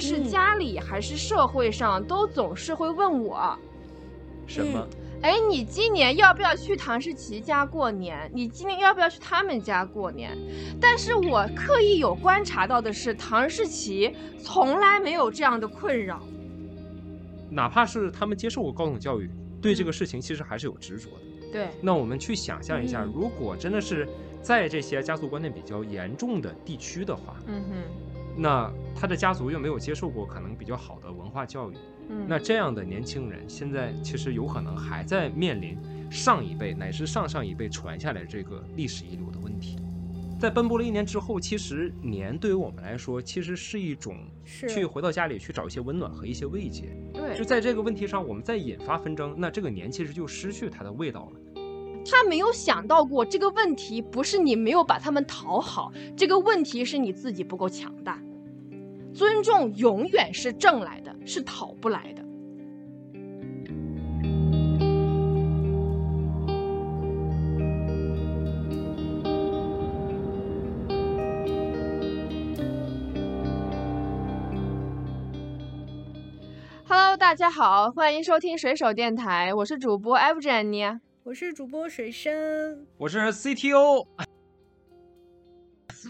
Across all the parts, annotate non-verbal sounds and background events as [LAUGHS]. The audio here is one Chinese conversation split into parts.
论是家里还是社会上，都总是会问我，什么？哎，你今年要不要去唐诗琪家过年？你今年要不要去他们家过年？但是我刻意有观察到的是，唐诗琪从来没有这样的困扰。哪怕是他们接受过高等教育，对这个事情其实还是有执着的。对，那我们去想象一下，如果真的是在这些家族观念比较严重的地区的话，嗯哼，那他的家族又没有接受过可能比较好的文化教育，嗯，那这样的年轻人现在其实有可能还在面临上一辈乃至上上一辈传下来这个历史遗留的问题。在奔波了一年之后，其实年对于我们来说，其实是一种是去回到家里去找一些温暖和一些慰藉。对就，在这个问题上，我们再引发纷争，那这个年其实就失去它的味道了。他没有想到过这个问题不是你没有把他们讨好，这个问题是你自己不够强大。尊重永远是挣来的，是讨不来的。Hello，大家好，欢迎收听水手电台，我是主播 F 珍妮。我是主播水生，我是 CTO，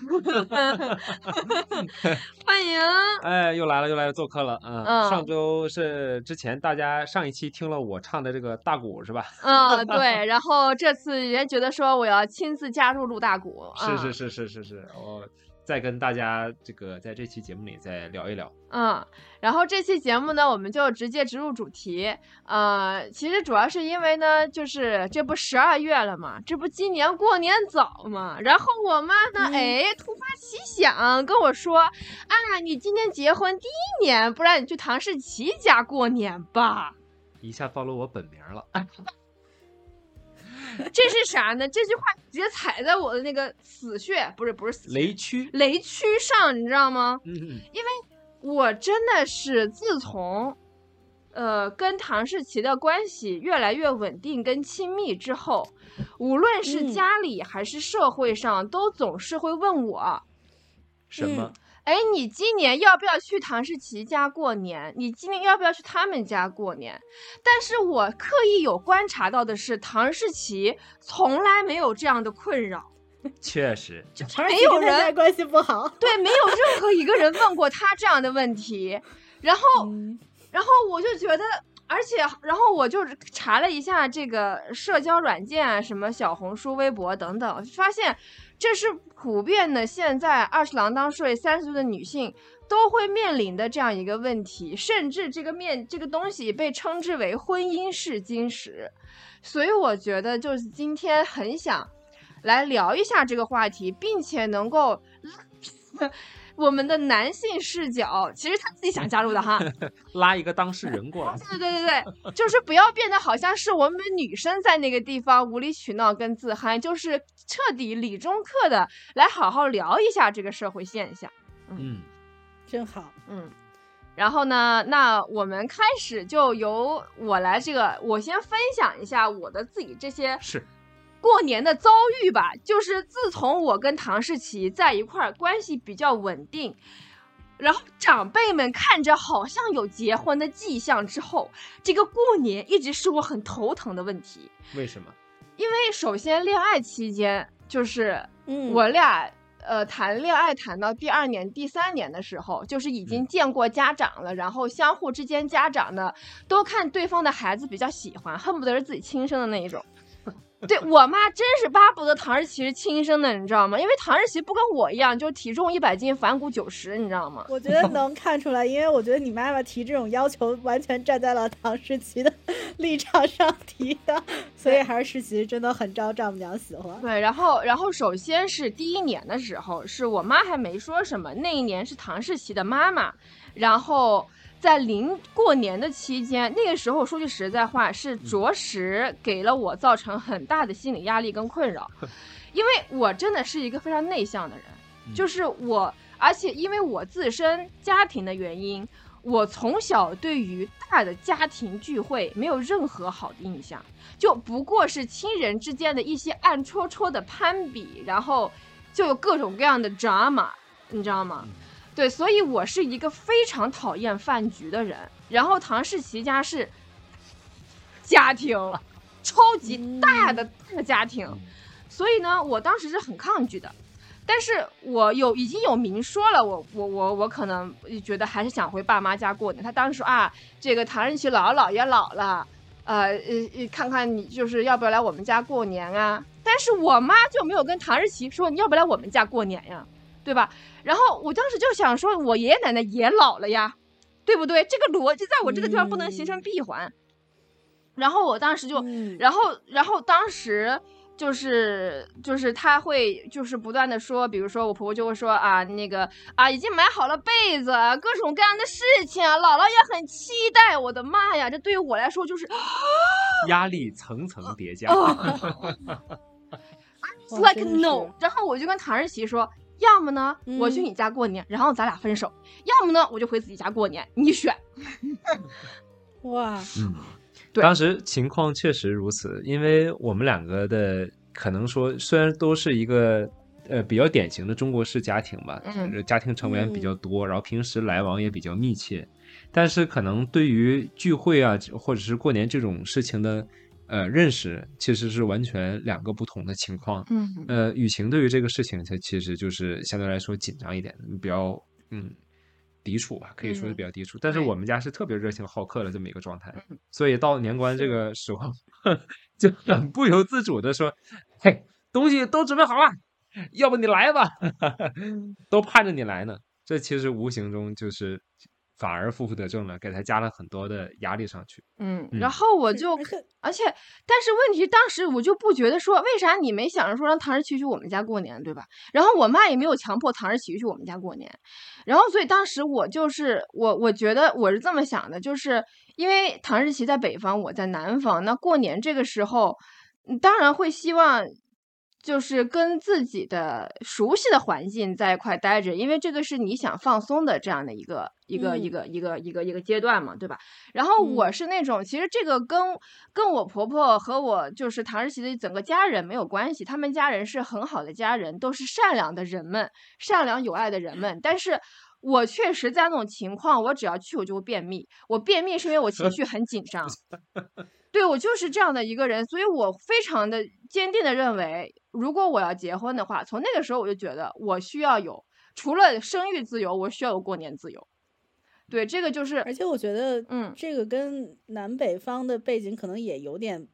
[LAUGHS] [LAUGHS] 欢迎。哎，又来了，又来了，做客了。嗯，嗯上周是之前大家上一期听了我唱的这个大鼓是吧？嗯，对，[LAUGHS] 然后这次也觉得说我要亲自加入陆大鼓，是是是是是是，我再跟大家这个在这期节目里再聊一聊。嗯，然后这期节目呢，我们就直接直入主题。呃，其实主要是因为呢，就是这不十二月了嘛，这不今年过年早嘛。然后我妈呢，嗯哎，突发奇想跟我说，啊，你今年结婚第一年，不然你去唐世奇家过年吧。一下暴露我本名了，[LAUGHS] [LAUGHS] 这是啥呢？这句话直接踩在我的那个死穴，不是不是死雷区。雷区上，你知道吗？嗯嗯，我真的是自从，呃，跟唐世奇的关系越来越稳定跟亲密之后，无论是嗯家里还是社会上，都总是会问我，什么？哎，你今年要不要去唐诗琪家过年？你今年要不要去他们家过年？但是我刻意有观察到的是，唐诗琪从来没有这样的困扰。[LAUGHS] 确实，没有人关系不好。对，没有任何一个人问过他这样的问题。然后，[LAUGHS] 嗯然后我就觉得，而且，然后我就查了一下这个社交软件啊，什么小红书、微博等等，发现这是普遍的，现在二十郎当岁、三十岁的女性都会面临的这样一个问题，甚至这个面这个东西被称之为婚姻试金石。所以我觉得，就是今天很想来聊一下这个话题，并且能够。[LAUGHS] 我们的男性视角，其实他自己想加入的哈，[LAUGHS] 拉一个当事人过来。对对对对，就是不要变得好像是我们女生在那个地方无理取闹跟自嗨，就是彻底理中客的来好好聊一下这个社会现象。嗯，真好，嗯，然后呢，那我们开始就由我来这个，我先分享一下我的自己这些是过年的遭遇吧。就是自从我跟唐世奇在一块儿，关系比较稳定。然后长辈们看着好像有结婚的迹象之后，这个过年一直是我很头疼的问题。为什么？因为首先恋爱期间，就是嗯，我俩呃谈恋爱谈到第二年、第三年的时候，就是已经嗯见过家长了，然后相互之间家长呢都看对方的孩子比较喜欢，恨不得是自己亲生的那一种。对我妈真是巴不得唐诗琪是亲生的，你知道吗？因为唐诗琪不跟我一样，就体重一百斤，反骨九十，你知道吗？[LAUGHS] 我觉得能看出来，因为我觉得你妈妈提这种要求，完全站在了唐诗琪的 [LAUGHS] 立场上提的，所以还是诗琪真的很招丈母娘喜欢。对，然后然后首先是第一年的时候，是我妈还没说什么，那一年是唐诗琪的妈妈，然后在临过年的期间，那个时候说句实在话，是着实给了我造成很大的心理压力跟困扰，因为我真的是一个非常内向的人，就是我，而且因为我自身家庭的原因，我从小对于大的家庭聚会没有任何好的印象，就不过是亲人之间的一些暗戳戳的攀比，然后就有各种各样的 drama，你知道吗？对，所以我是一个非常讨厌饭局的人。然后唐氏奇家是家庭，超级大的大家庭，所以呢，我当时是很抗拒的。但是我有已经有明说了，我我我我可能觉得还是想回爸妈家过年。他当时说啊，这个唐氏奇姥姥姥爷老了，呃呃，看看你就是要不要来我们家过年啊？但是我妈就没有跟唐日奇说你要不要来我们家过年呀，对吧？然后我当时就想说，我爷爷奶奶也老了呀，对不对？这个逻辑在我这个地方不能形成闭环。然后我当时就，然后然后当时就是就是他会就是不断的说，比如说我婆婆就会说啊，那个啊已经买好了被子，各种各样的事情，姥姥也很期待。我的妈呀，这对于我来说就是压力层层叠加。[LAUGHS] [LAUGHS] Like no，然后我就跟唐日琪说。要么呢，我去你家过年，然后咱俩分手；要么呢，我就回自己家过年，你选。哇，嗯，当时情况确实如此，因为我们两个的可能说，虽然都是一个呃比较典型的中国式家庭吧，嗯，家庭成员比较多，然后平时来往也比较密切，但是可能对于聚会啊或者是过年这种事情的。呃，认识其实是完全两个不同的情况。嗯，呃，雨晴对于这个事情，它其实就是相对来说紧张一点，比较嗯抵触吧，可以说是比较抵触。但是我们家是特别热情好客的这么一个状态，所以到年关这个时候，[LAUGHS] 就很不由自主的说：“嘿，东西都准备好了，要不你来吧，都盼着你来呢。”这其实无形中就是。反而负负得正了，给他加了很多的压力上去。嗯，然后我就，[LAUGHS] 而且，但是问题当时我就不觉得说，为啥你没想着说让唐诗琪去我们家过年，对吧？然后我妈也没有强迫唐诗琪去我们家过年，然后所以当时我就是我，我觉得我是这么想的，就是因为唐诗琪在北方，我在南方，那过年这个时候，当然会希望。就是跟自己的熟悉的环境在一块待着，因为这个是你想放松的这样的一个一个一个一个一个一个阶段嘛，对吧？然后我是那种，其实这个跟跟我婆婆和我就是唐日琪的整个家人没有关系，他们家人是很好的家人，都是善良的人们，善良有爱的人们。但是我确实在那种情况，我只要去我就会便秘，我便秘是因为我情绪很紧张。对我就是这样的一个人，所以我非常的坚定的认为，如果我要结婚的话，从那个时候我就觉得我需要有除了生育自由，我需要有过年自由。对，这个就是，而且我觉得，嗯，这个跟南北方的背景可能也有点，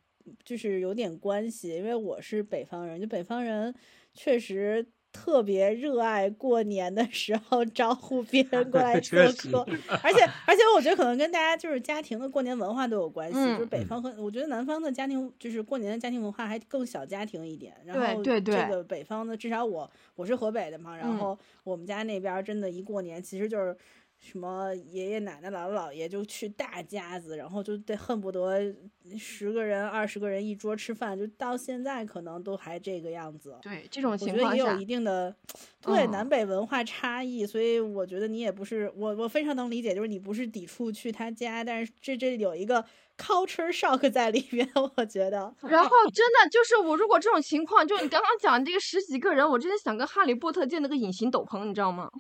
就是有点关系，因为我是北方人，就北方人确实。特别热爱过年的时候招呼别 [LAUGHS] 人过来做客，而且而且我觉得可能跟大家就是家庭的过年文化都有关系。就是北方和我觉得南方的家庭就是过年的家庭文化还更小家庭一点。然后这个北方的至少我我是河北的嘛，然后我们家那边真的一过年其实就是。什么爷爷奶奶、姥姥姥爷就去大家子，然后就得恨不得十个人、二十个人一桌吃饭，就到现在可能都还这个样子。对，这种情况我觉得也有一定的对南北文化差异，所以我觉得你也不是我，我非常能理解，就是你不是抵触去他家，但是这这有一个 culture shock 在里面，我觉得。然后真的就是我，如果这种情况，就你刚刚讲这个十几个人，我真的想跟哈利波特建那个隐形斗篷，你知道吗？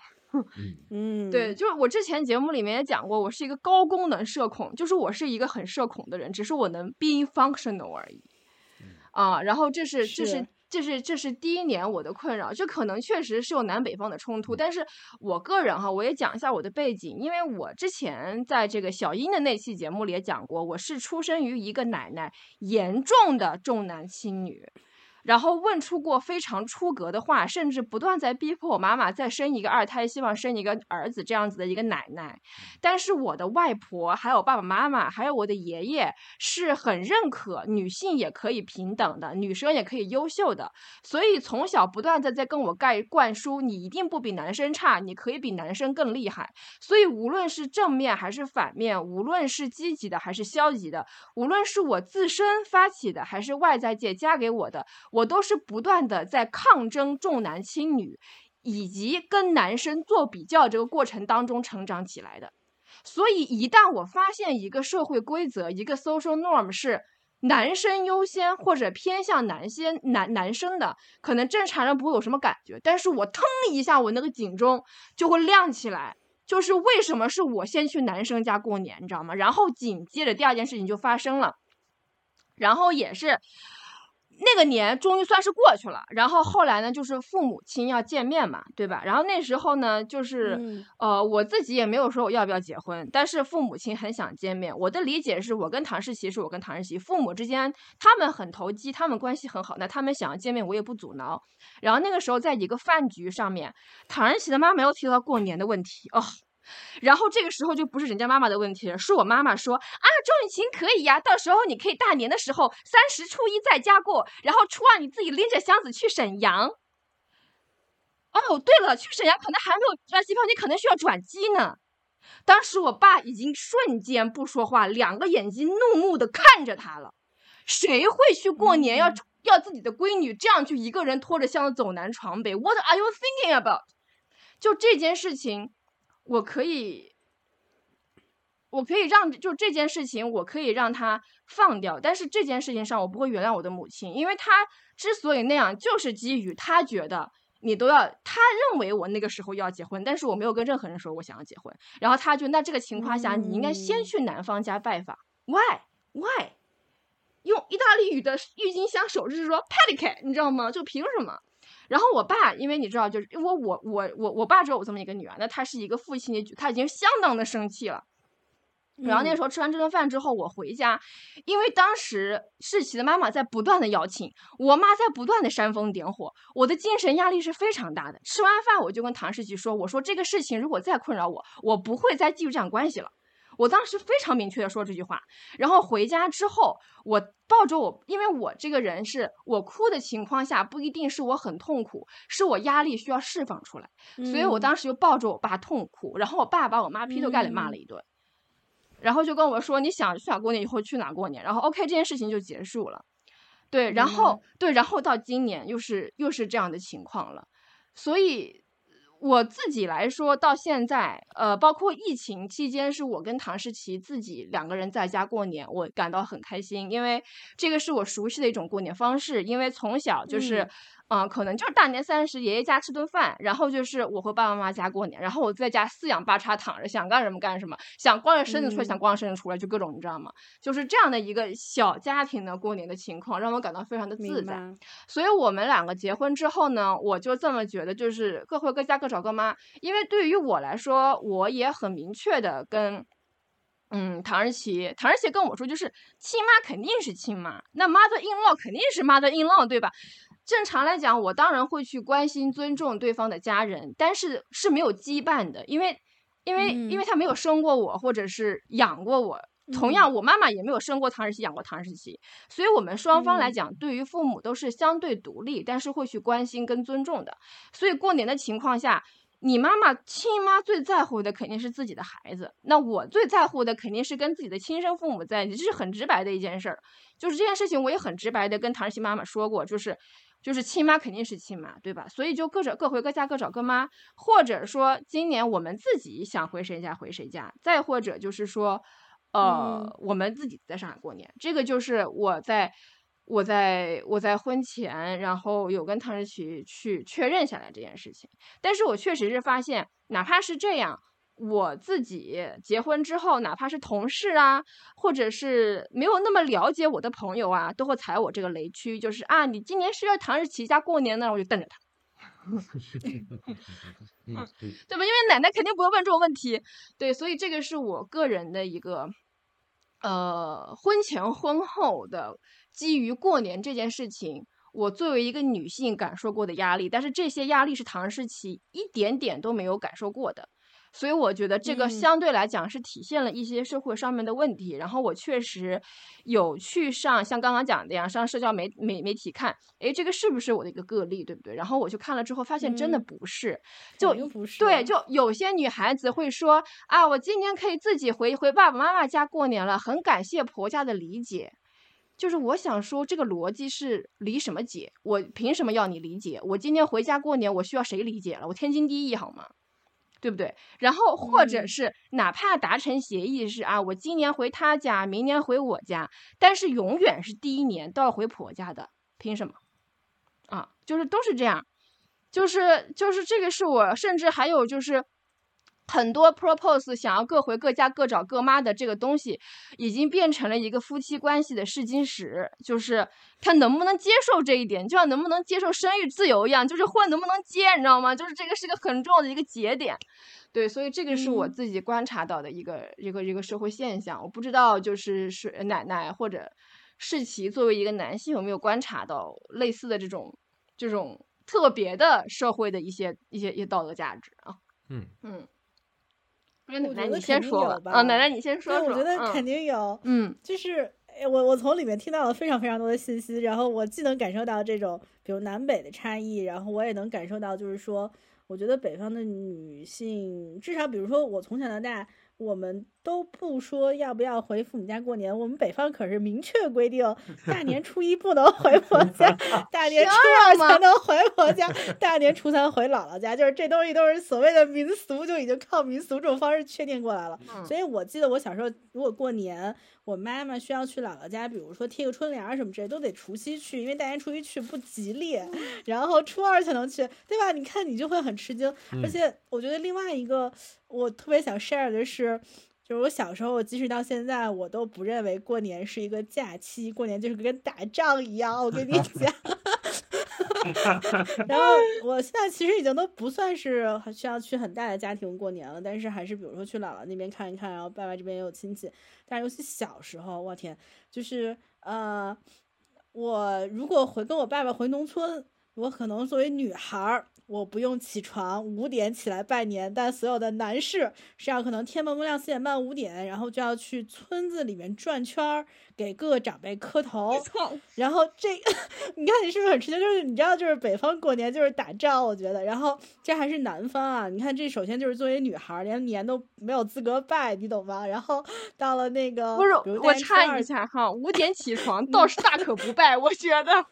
[LAUGHS] 嗯，对，就是我之前节目里面也讲过，我是一个高功能社恐，就是我是一个很社恐的人，只是我能 be functional 而已。啊，然后这是这是这是这是第一年我的困扰，这可能确实是有南北方的冲突，但是我个人哈，我也讲一下我的背景，因为我之前在这个小英的那期节目里也讲过，我是出生于一个奶奶严重的重男轻女。然后问出过非常出格的话，甚至不断在逼迫我妈妈再生一个二胎，希望生一个儿子这样子的一个奶奶。但是我的外婆、还有爸爸妈妈、还有我的爷爷是很认可女性也可以平等的，女生也可以优秀的，所以从小不断的在跟我盖灌输，你一定不比男生差，你可以比男生更厉害。所以无论是正面还是反面，无论是积极的还是消极的，无论是我自身发起的还是外在界加给我的。我都是不断的在抗争重男轻女，以及跟男生做比较这个过程当中成长起来的。所以一旦我发现一个社会规则，一个 social norm 是男生优先或者偏向男先男男生的，可能正常人不会有什么感觉，但是我腾一下，我那个警钟就会亮起来，就是为什么是我先去男生家过年，你知道吗？然后紧接着第二件事情就发生了，然后也是。那个年终于算是过去了，然后后来呢，就是父母亲要见面嘛，对吧？然后那时候呢，就是呃，我自己也没有说我要不要结婚，但是父母亲很想见面。我的理解是我跟唐世奇是我跟唐世奇父母之间，他们很投机，他们关系很好，那他们想要见面，我也不阻挠。然后那个时候在一个饭局上面，唐世奇的妈没有提到过年的问题哦。然后这个时候就不是人家妈妈的问题了，是我妈妈说啊，周雨晴可以呀，到时候你可以大年的时候三十初一在家过，然后初二你自己拎着箱子去沈阳。哦，对了，去沈阳可能还没有转机票，你可能需要转机呢。当时我爸已经瞬间不说话，两个眼睛怒目的看着他了。谁会去过年要要自己的闺女这样去一个人拖着箱子走南闯北？What are you thinking about？就这件事情。我可以，我可以让就这件事情，我可以让他放掉。但是这件事情上，我不会原谅我的母亲，因为她之所以那样，就是基于她觉得你都要，他认为我那个时候要结婚，但是我没有跟任何人说我想要结婚。然后他就那这个情况下，你应该先去男方家拜访。Why Why？用意大利语的郁金香手势说 p e d i c a t 你知道吗？就凭什么？然后我爸，因为你知道，就是因为我我我我爸只有我这么一个女儿，那他是一个父亲的，他已经相当的生气了。然后那时候吃完这顿饭之后，我回家，因为当时世奇的妈妈在不断的邀请，我妈在不断的煽风点火，我的精神压力是非常大的。吃完饭我就跟唐世奇说：“我说这个事情如果再困扰我，我不会再继续这样关系了。”我当时非常明确的说这句话，然后回家之后，我抱着我，因为我这个人是我哭的情况下不一定是我很痛苦，是我压力需要释放出来，所以我当时就抱着我爸痛哭，然后我爸把我妈劈头盖脸骂了一顿，然后就跟我说你想去哪过年以后去哪过年，然后 OK 这件事情就结束了，对，然后对，然后到今年又是又是这样的情况了，所以。我自己来说，到现在，呃，包括疫情期间，是我跟唐诗琪自己两个人在家过年，我感到很开心，因为这个是我熟悉的一种过年方式，因为从小就是。嗯，可能就是大年三十爷爷家吃顿饭，然后就是我回爸爸妈妈家过年，然后我在家四仰八叉躺着，想干什么干什么，想光着身子出来，想光着身子出来，就各种你知道吗？就是这样的一个小家庭的过年的情况，让我感到非常的自在。所以我们两个结婚之后呢，我就这么觉得，就是各回各家各找各妈。因为对于我来说，我也很明确的跟，嗯，唐人奇，唐人奇跟我说，就是亲妈肯定是亲妈，那 mother in law 肯定是 mother in law，对吧？正常来讲，我当然会去关心、尊重对方的家人，但是是没有羁绊的，因为，因为，因为他没有生过我，或者是养过我。同样，我妈妈也没有生过唐世奇，养过唐世奇，所以我们双方来讲，对于父母都是相对独立，但是会去关心跟尊重的。所以过年的情况下，你妈妈亲妈最在乎的肯定是自己的孩子，那我最在乎的肯定是跟自己的亲生父母在一起，这是很直白的一件事儿。就是这件事情，我也很直白的跟唐世奇妈妈说过，就是。就是亲妈肯定是亲妈，对吧？所以就各找各回各家，各找各妈，或者说今年我们自己想回谁家回谁家，再或者就是说，呃，我们自己在上海过年，这个就是我在我在我在婚前，然后有跟唐诗琪去确认下来这件事情，但是我确实是发现，哪怕是这样。我自己结婚之后，哪怕是同事啊，或者是没有那么了解我的朋友啊，都会踩我这个雷区，就是啊，你今年是要唐日琪家过年呢，我就瞪着他，[LAUGHS] 对吧？因为奶奶肯定不会问这种问题，对，所以这个是我个人的一个，呃，婚前婚后的基于过年这件事情。我作为一个女性感受过的压力，但是这些压力是唐诗琪一点点都没有感受过的。所以我觉得这个嗯相对来讲是体现了一些社会上面的问题。然后我确实有去上像刚刚讲的呀，上社交媒媒媒体看，诶，这个是不是我的一个个例，对不对？然后我去看了之后，发现真的嗯不是。就不是对，就有些女孩子会说啊，我今年可以自己回回爸爸妈妈家过年了，很感谢婆家的理解。就是我想说，这个逻辑是理什么解？我凭什么要你理解？我今天回家过年，我需要谁理解了？我天经地义好吗？对不对？然后或者嗯是哪怕达成协议是啊，我今年回他家，明年回我家，但是永远是第一年都要回婆家的，凭什么？啊，就是都是这样，就是就是这个是我，甚至还有就是很多 propose 想要各回各家各找各妈的这个东西，已经变成了一个夫妻关系的试金石，就是他能不能接受这一点，就像能不能接受生育自由一样，就是婚能不能结，你知道吗？就是这个是个很重要的一个节点。对，所以这个是我嗯自己观察到的一个、一个一个社会现象，我不知道就是是奶奶或者世奇作为一个男性有没有观察到类似的这种这种特别的社会的一些一些一些道德价值啊？嗯嗯，那奶我觉得奶你先肯定说吧，有吧啊，奶奶你先说对，说，我觉得嗯肯定有。嗯就是哎我我从里面听到了非常非常多的信息，然后我既能感受到这种比如南北的差异，然后我也能感受到就是说，我觉得北方的女性，至少比如说我从小到大，我们都不说要不要回父母家过年，我们北方可是明确规定，[LAUGHS] 大年初一不能回婆 [LAUGHS] 家，[LAUGHS] 大年初二才能回婆家，大年初三回姥姥家，就是这东西都是所谓的民俗，就已经靠民俗这种方式确定过来了。嗯所以我记得我小时候，如果过年，我妈妈需要去姥姥家，比如说贴个春联儿什么之类，都得除夕去，因为大年初一去不吉利，然后初二才能去，对吧？你看你就会很吃惊。而嗯且我觉得另外一个我特别想 share 的是。就是我小时候，即使到现在，我都不认为过年是一个假期，过年就是跟打仗一样。我跟你讲，[LAUGHS] 然后我现在其实已经都不算是需要去很大的家庭过年了，但是还是比如说去姥姥那边看一看，然后爸爸这边也有亲戚。但是尤其小时候，我天，就是呃，我如果回跟我爸爸回农村，我可能作为女孩儿，我不用起床五点起来拜年，但所有的男士是要可能天蒙蒙亮四点半五点，然后就要去村子里面转圈儿，给各个长辈磕头。操，然后这，[LAUGHS] 你看你是不是很吃惊？就是你知道，就是北方过年就是打仗，我觉得。然后这还是南方啊，你看这首先就是作为女孩，连年都没有资格拜，你懂吗？然后到了那个，不是我插一下哈，五点起床 [LAUGHS] 倒是大可不拜，我觉得。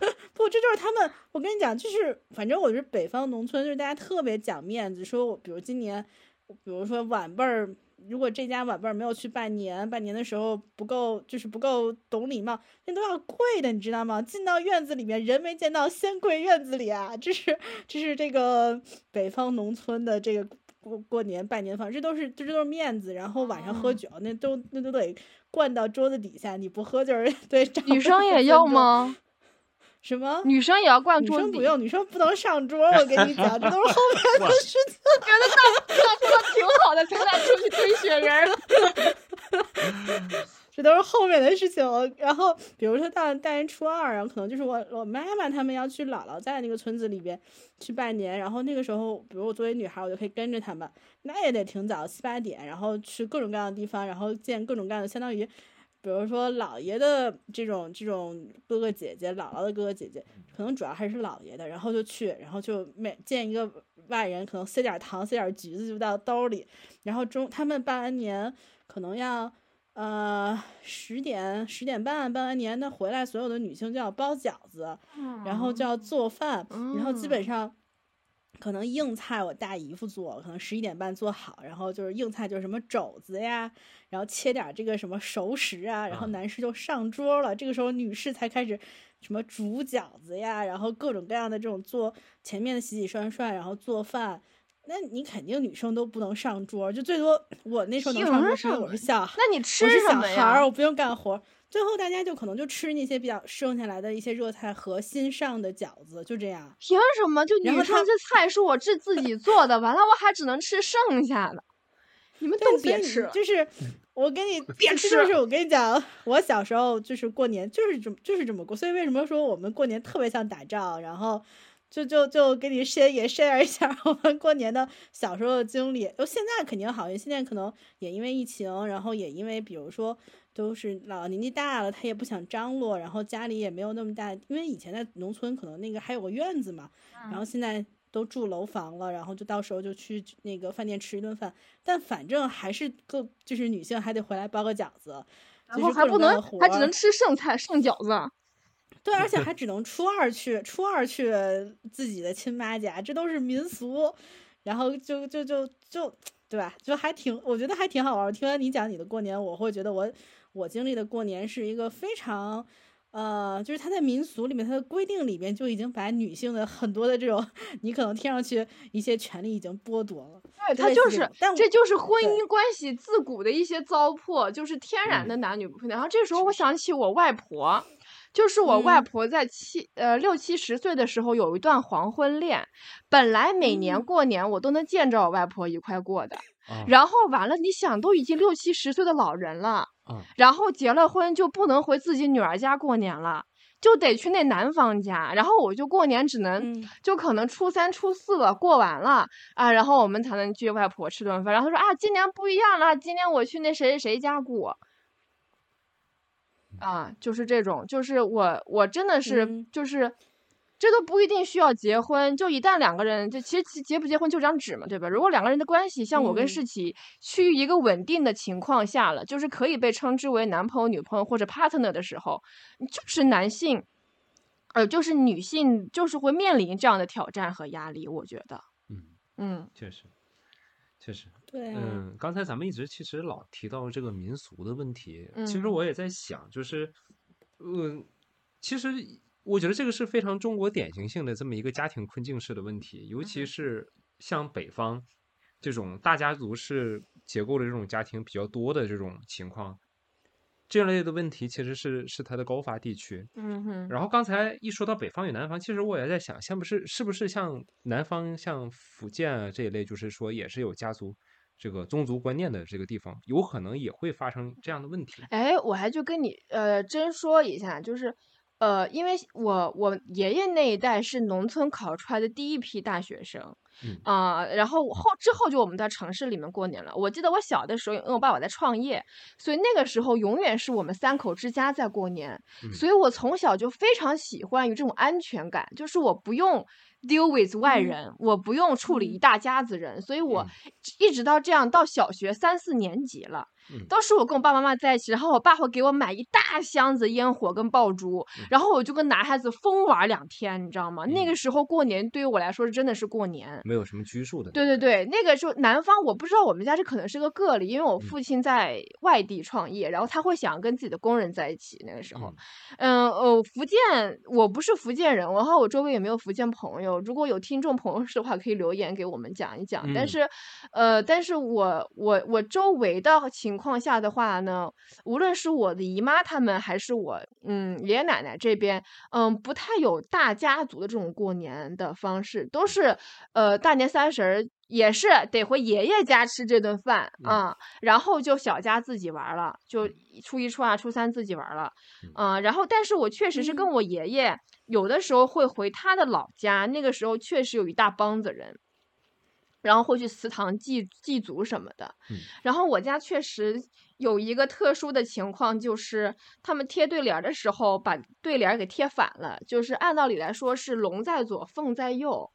[LAUGHS] 不，这就是他们。我跟你讲，就是反正我是北方农村，就是大家特别讲面子，说我比如今年，比如说晚辈儿，如果这家晚辈儿没有去拜年，拜年的时候不够，就是不够懂礼貌，那都要跪的，你知道吗？进到院子里面，人没见到，先跪院子里啊！这是这是这个北方农村的这个过过年拜年方式，这都是这都是面子。然后晚上喝哦酒，那都那都得灌到桌子底下，你不喝就是 [LAUGHS] 对女生也？要吗？什么？女生也要灌桌子？女生不用，女生不能上桌。我跟你讲，这都是后面的事情。觉得大那说的挺好的，咱俩出去堆雪人了。[LAUGHS] 这都是后面的事情。然后，比如说到大年初二，然后可能就是我我妈妈他们要去姥姥在那个村子里边去拜年，然后那个时候，比如我作为女孩，我就可以跟着他们，那也得挺早，七八点，然后去各种各样的地方，然后见各种各样的，相当于。比如说姥爷的这种这种哥哥姐姐，姥姥的哥哥姐姐，可能主要还是姥爷的，然后就去，然后就每见一个外人，可能塞点糖，塞点橘子就到兜里，然后中他们办完年可能要呃十点十点半办完年，那回来所有的女性就要包饺子，然后就要做饭，然后基本上。可能硬菜我大姨夫做，可能十一点半做好，然后就是硬菜就是什么肘子呀，然后切点这个什么熟食啊，然后啊男士就上桌了，这个时候女士才开始什么煮饺子呀，然后各种各样的这种做前面的洗洗涮涮，然后做饭。那你肯定女生都不能上桌，就最多我那时候能上桌，是因为我是小孩，那你吃我是小孩儿，？我不用干活。最后大家就可能就吃那些比较剩下来的一些热菜和新上的饺子，就这样。凭什么？就女生这菜是我自自己 [LAUGHS] 做的，完了我还只能吃剩下的，你们都别吃了。就是我跟你 [LAUGHS] 别吃就是我跟你讲，[LAUGHS] 我小时候就是过年就是这么就是这么过，所以为什么说我们过年特别像打仗，然后就就就给你 share 也 share 一下我们过年的小时候的经历。就现在肯定好，现在可能也因为疫情，然后也因为比如说都是老年纪大了，他也不想张罗，然后家里也没有那么大，因为以前在农村可能那个还有个院子嘛，然后现在都住楼房了，然后就到时候就去那个饭店吃一顿饭，但反正还是各就是女性还得回来包个饺子，然后还不能还只能吃剩菜剩饺子。[LAUGHS] 对，而且还只能初二去，初二去自己的亲妈家，这都是民俗。然后就就就就对吧？就还挺，我觉得还挺好玩。听完你讲你的过年，我会觉得我我经历的过年是一个非常。呃，就是它在民俗里面，它的规定里面就已经把女性的很多的这种，你可能听上去一些权利已经剥夺了。对，就它就是但这就是婚姻关系自古的一些糟粕，就是天然嗯的男女不平等。然后这时候我想起我外婆，就是我外嗯婆在七呃六七十岁的时候有一段黄昏恋，本来每年嗯过年我都能见着我外婆一块过的，啊然后完了，你想都已经六七十岁的老人了，啊然后结了婚就不能回自己女儿家过年了。就得去那男方家，然后我就过年只能、嗯就可能初三初四了过完了啊，然后我们才能去外婆吃顿饭。然后他说啊，今年不一样了，今年我去那谁谁谁家过。啊，就是这种，就是我我真的是、嗯就是，这都不一定需要结婚，就一旦两个人，就其实其结不结婚就张纸嘛，对吧？如果两个人的关系像我跟嗯。世奇趋于一个稳定的情况下了，就是可以被称之为男朋友、女朋友或者 partner 的时候，就是男性，呃，就是女性，就是会面临这样的挑战和压力，我觉得，嗯，嗯。确实，确实，对啊，嗯，刚才咱们一直其实老提到这个民俗的问题，其实嗯。我也在想，就是，呃，其实我觉得这个是非常中国典型性的这么一个家庭困境式的问题，尤其嗯是像北方这种大家族式结构的这种家庭比较多的这种情况，这类的问题其实是是它的高发地区。嗯哼，然后刚才一说到北方与南方，其实我也在想，像不是是不是像南方像福建啊这一类，就是说也是有家族这个宗族观念的这个地方，有可能也会发生这样的问题。哎，我还就跟你呃真说一下，就是呃，因为我我爷爷那一代是农村考出来的第一批大学生，嗯。啊、然后后之后就我们在城市里面过年了。我记得我小的时候，因为我爸爸在创业，所以那个时候永远是我们三口之家在过年，嗯。所以我从小就非常喜欢有这种安全感，就是我不用 deal with 外嗯。人，我不用处理一嗯。大家子人，所以我嗯。一直到这样到小学三四年级了。嗯都是我跟我爸爸妈妈在一起，然后我爸会给我买一大箱子烟火跟爆竹，嗯然后我就跟男孩子疯玩两天，你知道吗？那嗯个时候过年对于我来说是真的是过年。没有什么拘束的。对对对，那个时候南方我不知道我们家这可能是个个例，因为我嗯父亲在外地创业，然后他会想跟自己的工人在一起。那个时候，嗯呃，福建我不是福建人，然后我周围也没有福建朋友。如果有听众朋友是的话，可以留言给我们讲一讲。但嗯是，呃，但是我我我周围的情况下的话呢，无论是我的姨妈他们，还是我嗯爷爷奶奶这边，嗯，不太有大家族的这种过年的方式，都是呃大年三十儿也是得回爷爷家吃这顿饭嗯啊，然后就小家自己玩儿了，就初一、初二、初三自己玩儿了，啊，然后但是我确实是跟嗯我爷爷有的时候会回他的老家，那个时候确实有一大帮子人。然后会去祠堂祭祭祖什么的，嗯然后我家确实有一个特殊的情况，就是他们贴对联儿的时候把对联儿给贴反了，就是按道理来说是龙在左，凤在右，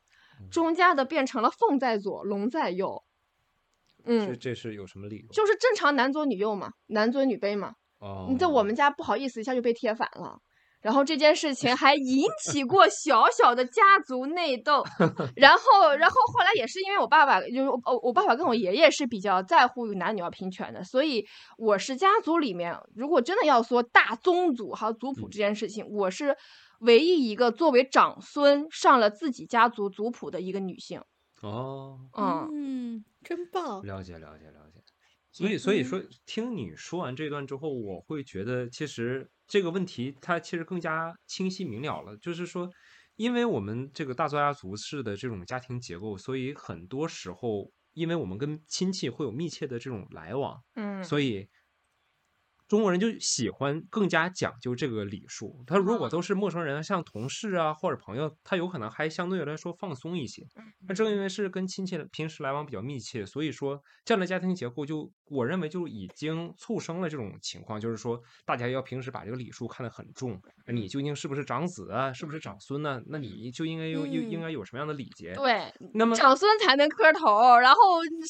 中家的变成了凤在左，龙在右。这嗯，这是有什么理由？就是正常男左女右嘛，男尊女卑嘛。哦，你在我们家不好意思一下就被贴反了。然后这件事情还引起过小小的家族内斗，[LAUGHS] 然后，然后后来也是因为我爸爸，就是我我爸爸跟我爷爷是比较在乎于男女要平权的，所以我是家族里面，如果真的要说大宗族还有族谱这件事情，我是唯一一个作为长孙上了自己家族族谱的一个女性。哦，嗯，嗯，真棒。了解了解了解。所以所以嗯说，听你说完这段之后，我会觉得其实这个问题它其实更加清晰明了了。就是说，因为我们这个大作家族式的这种家庭结构，所以很多时候，因为我们跟亲戚会有密切的这种来往，嗯，所以中国人就喜欢更加讲究这个礼数。他如果都是陌生人，像同事啊或者朋友，他有可能还相对来说放松一些。那正因为是跟亲戚平时来往比较密切，所以说这样的家庭结构就我认为就已经促生了这种情况，就是说大家要平时把这个礼数看得很重。你究竟是不是长子啊？是不是长孙呢？那你就应该有有应该有什么样的礼节？对，那么长孙才能磕头，然后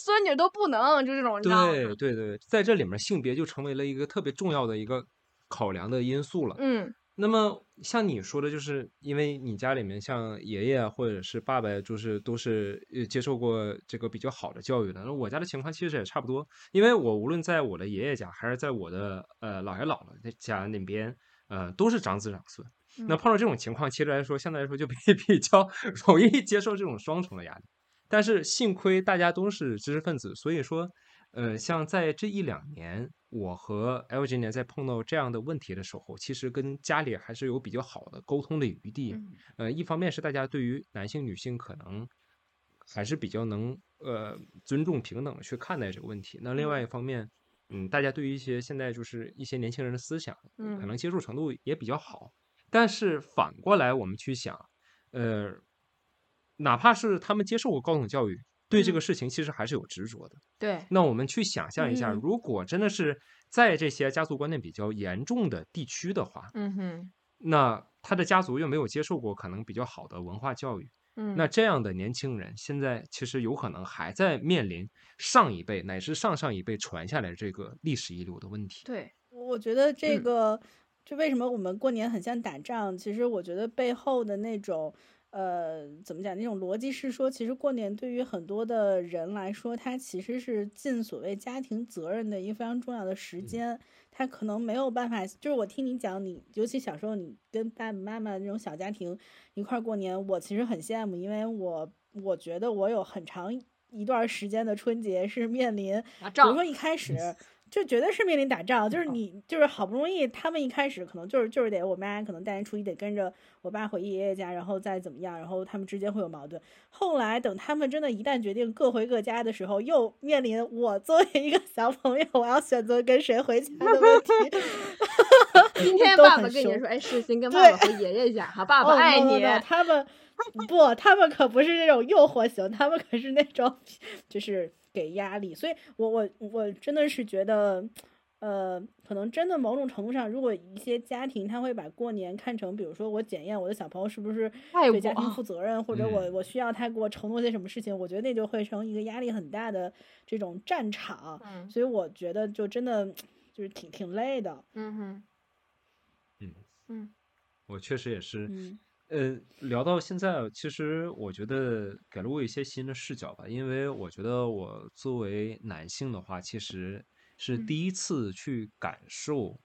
孙女都不能，就这种。对对对，在这里面性别就成为了一个特别重要的一个考量的因素了。嗯，那么像你说的，就是因为你家里面像爷爷或者是爸爸，就是都是呃接受过这个比较好的教育的。那我家的情况其实也差不多，因为我无论在我的爷爷家，还是在我的呃姥爷姥姥家那边，呃都是长子长孙。那碰到这种情况，其实来说相对来说就比 [LAUGHS] 比较容易接受这种双重的压力。但是幸亏大家都是知识分子，所以说。呃，像在这一两年，我和 L G 呢在碰到这样的问题的时候，其实跟家里还是有比较好的沟通的余地。呃，一方面是大家对于男性、女性可能还是比较能呃尊重、平等的去看待这个问题。那另外一方面，嗯，大家对于一些现在就是一些年轻人的思想，可能接受程度也比较好。但是反过来我们去想，呃，哪怕是他们接受过高等教育。对这个事情其实还是有执着的。对，那我们去想象一下，如果真的是在这些家族观念比较严重的地区的话，嗯哼，那他的家族又没有接受过可能比较好的文化教育，嗯，那这样的年轻人现在其实有可能还在面临上一辈乃至上上一辈传下来这个历史遗留的问题。对，我觉得这个就为什么我们过年很像打仗，其实我觉得背后的那种。呃，怎么讲？那种逻辑是说，其实过年对于很多的人来说，它其实是尽所谓家庭责任的一个非常重要的时间。他可能没有办法，就是我听你讲，你尤其小时候你跟爸爸妈妈那种小家庭一块过年，我其实很羡慕，因为我我觉得我有很长一段时间的春节是面临，比如说一开始。就绝对是面临打仗，就是你就是好不容易，他们一开始可能就是就是得我妈可能大年初一得跟着我爸回爷爷家，然后再怎么样，然后他们之间会有矛盾。后来等他们真的一旦决定各回各家的时候，又面临我作为一个小朋友，我要选择跟谁回家的问题。[LAUGHS] 今天爸爸跟你说，哎，世新跟爸爸回爷爷家，哈，爸爸爱你。他们 [LAUGHS] 不，他们可不是那种诱惑型，他们可是那种 [LAUGHS] 就是。给压力，所以我我我真的是觉得，呃，可能真的某种程度上，如果一些家庭他会把过年看成，比如说我检验我的小朋友是不是对家庭负责任，或者我我需要他给我承诺些什么事情，我觉得那就会成一个压力很大的这种战场。所以我觉得就真的就是挺挺累的。嗯哼，嗯嗯，我确实也是。嗯。呃，聊到现在，其实我觉得给了我一些新的视角吧。因为我觉得我作为男性的话，其实是第一次去感受，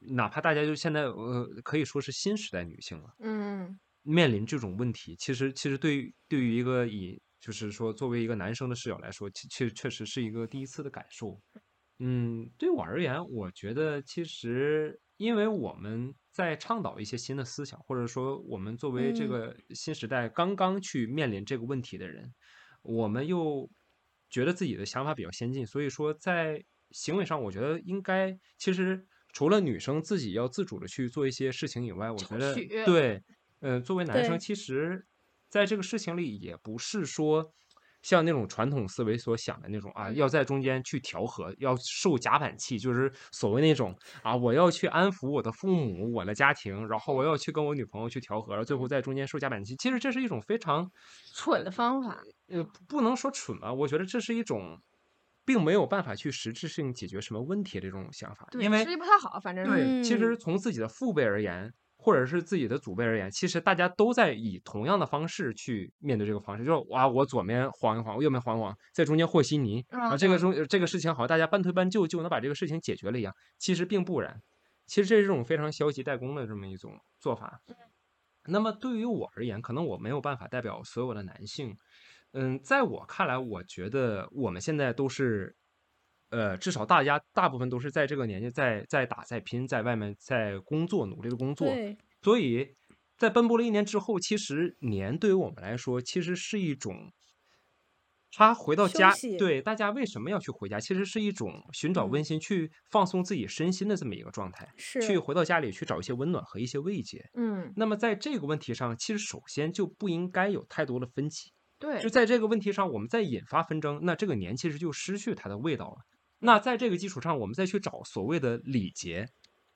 哪怕大家就现在呃可以说是新时代女性了，嗯，面临这种问题，其实其实对于对于一个以就是说作为一个男生的视角来说，确确实是一个第一次的感受。嗯，对我而言，我觉得其实因为我们。在倡导一些新的思想，或者说我们作为这个新时代刚刚去面临这个问题的人，我们又觉得自己的想法比较先进，所以说在行为上，我觉得应该其实除了女生自己要自主的去做一些事情以外，我觉得对，嗯，作为男生，其实在这个事情里也不是说。像那种传统思维所想的那种啊，要在中间去调和，要受夹板气，就是所谓那种啊，我要去安抚我的父母、我的家庭，然后我要去跟我女朋友去调和，然后最后在中间受夹板气。其实这是一种非常蠢的方法。呃，不能说蠢吧，我觉得这是一种，并没有办法去实质性解决什么问题的这种想法。因为实际不太好，反正对。其实从自己的父辈而言。或者是自己的祖辈而言，其实大家都在以同样的方式去面对这个方式，就是哇，我左面晃一晃，我右面晃一晃，在中间和稀泥啊，这个中这个事情好像大家半推半就就能把这个事情解决了一样，其实并不然，其实这是一种非常消极怠工的这么一种做法。那么对于我而言，可能我没有办法代表所有的男性，嗯，在我看来，我觉得我们现在都是。呃，至少大家大部分都是在这个年纪在在打在拼，在外面在工作努力的工作，所以在奔波了一年之后，其实年对于我们来说，其实是一种他回到家，对大家为什么要去回家？其实是一种寻找嗯温馨、去放松自己身心的这么一个状态。是去回到家里去找一些温暖和一些慰藉。嗯，那么在这个问题上，其实首先就不应该有太多的分歧。对就，在这个问题上，我们再引发纷争，那这个年其实就失去它的味道了。那在这个基础上，我们再去找所谓的礼节，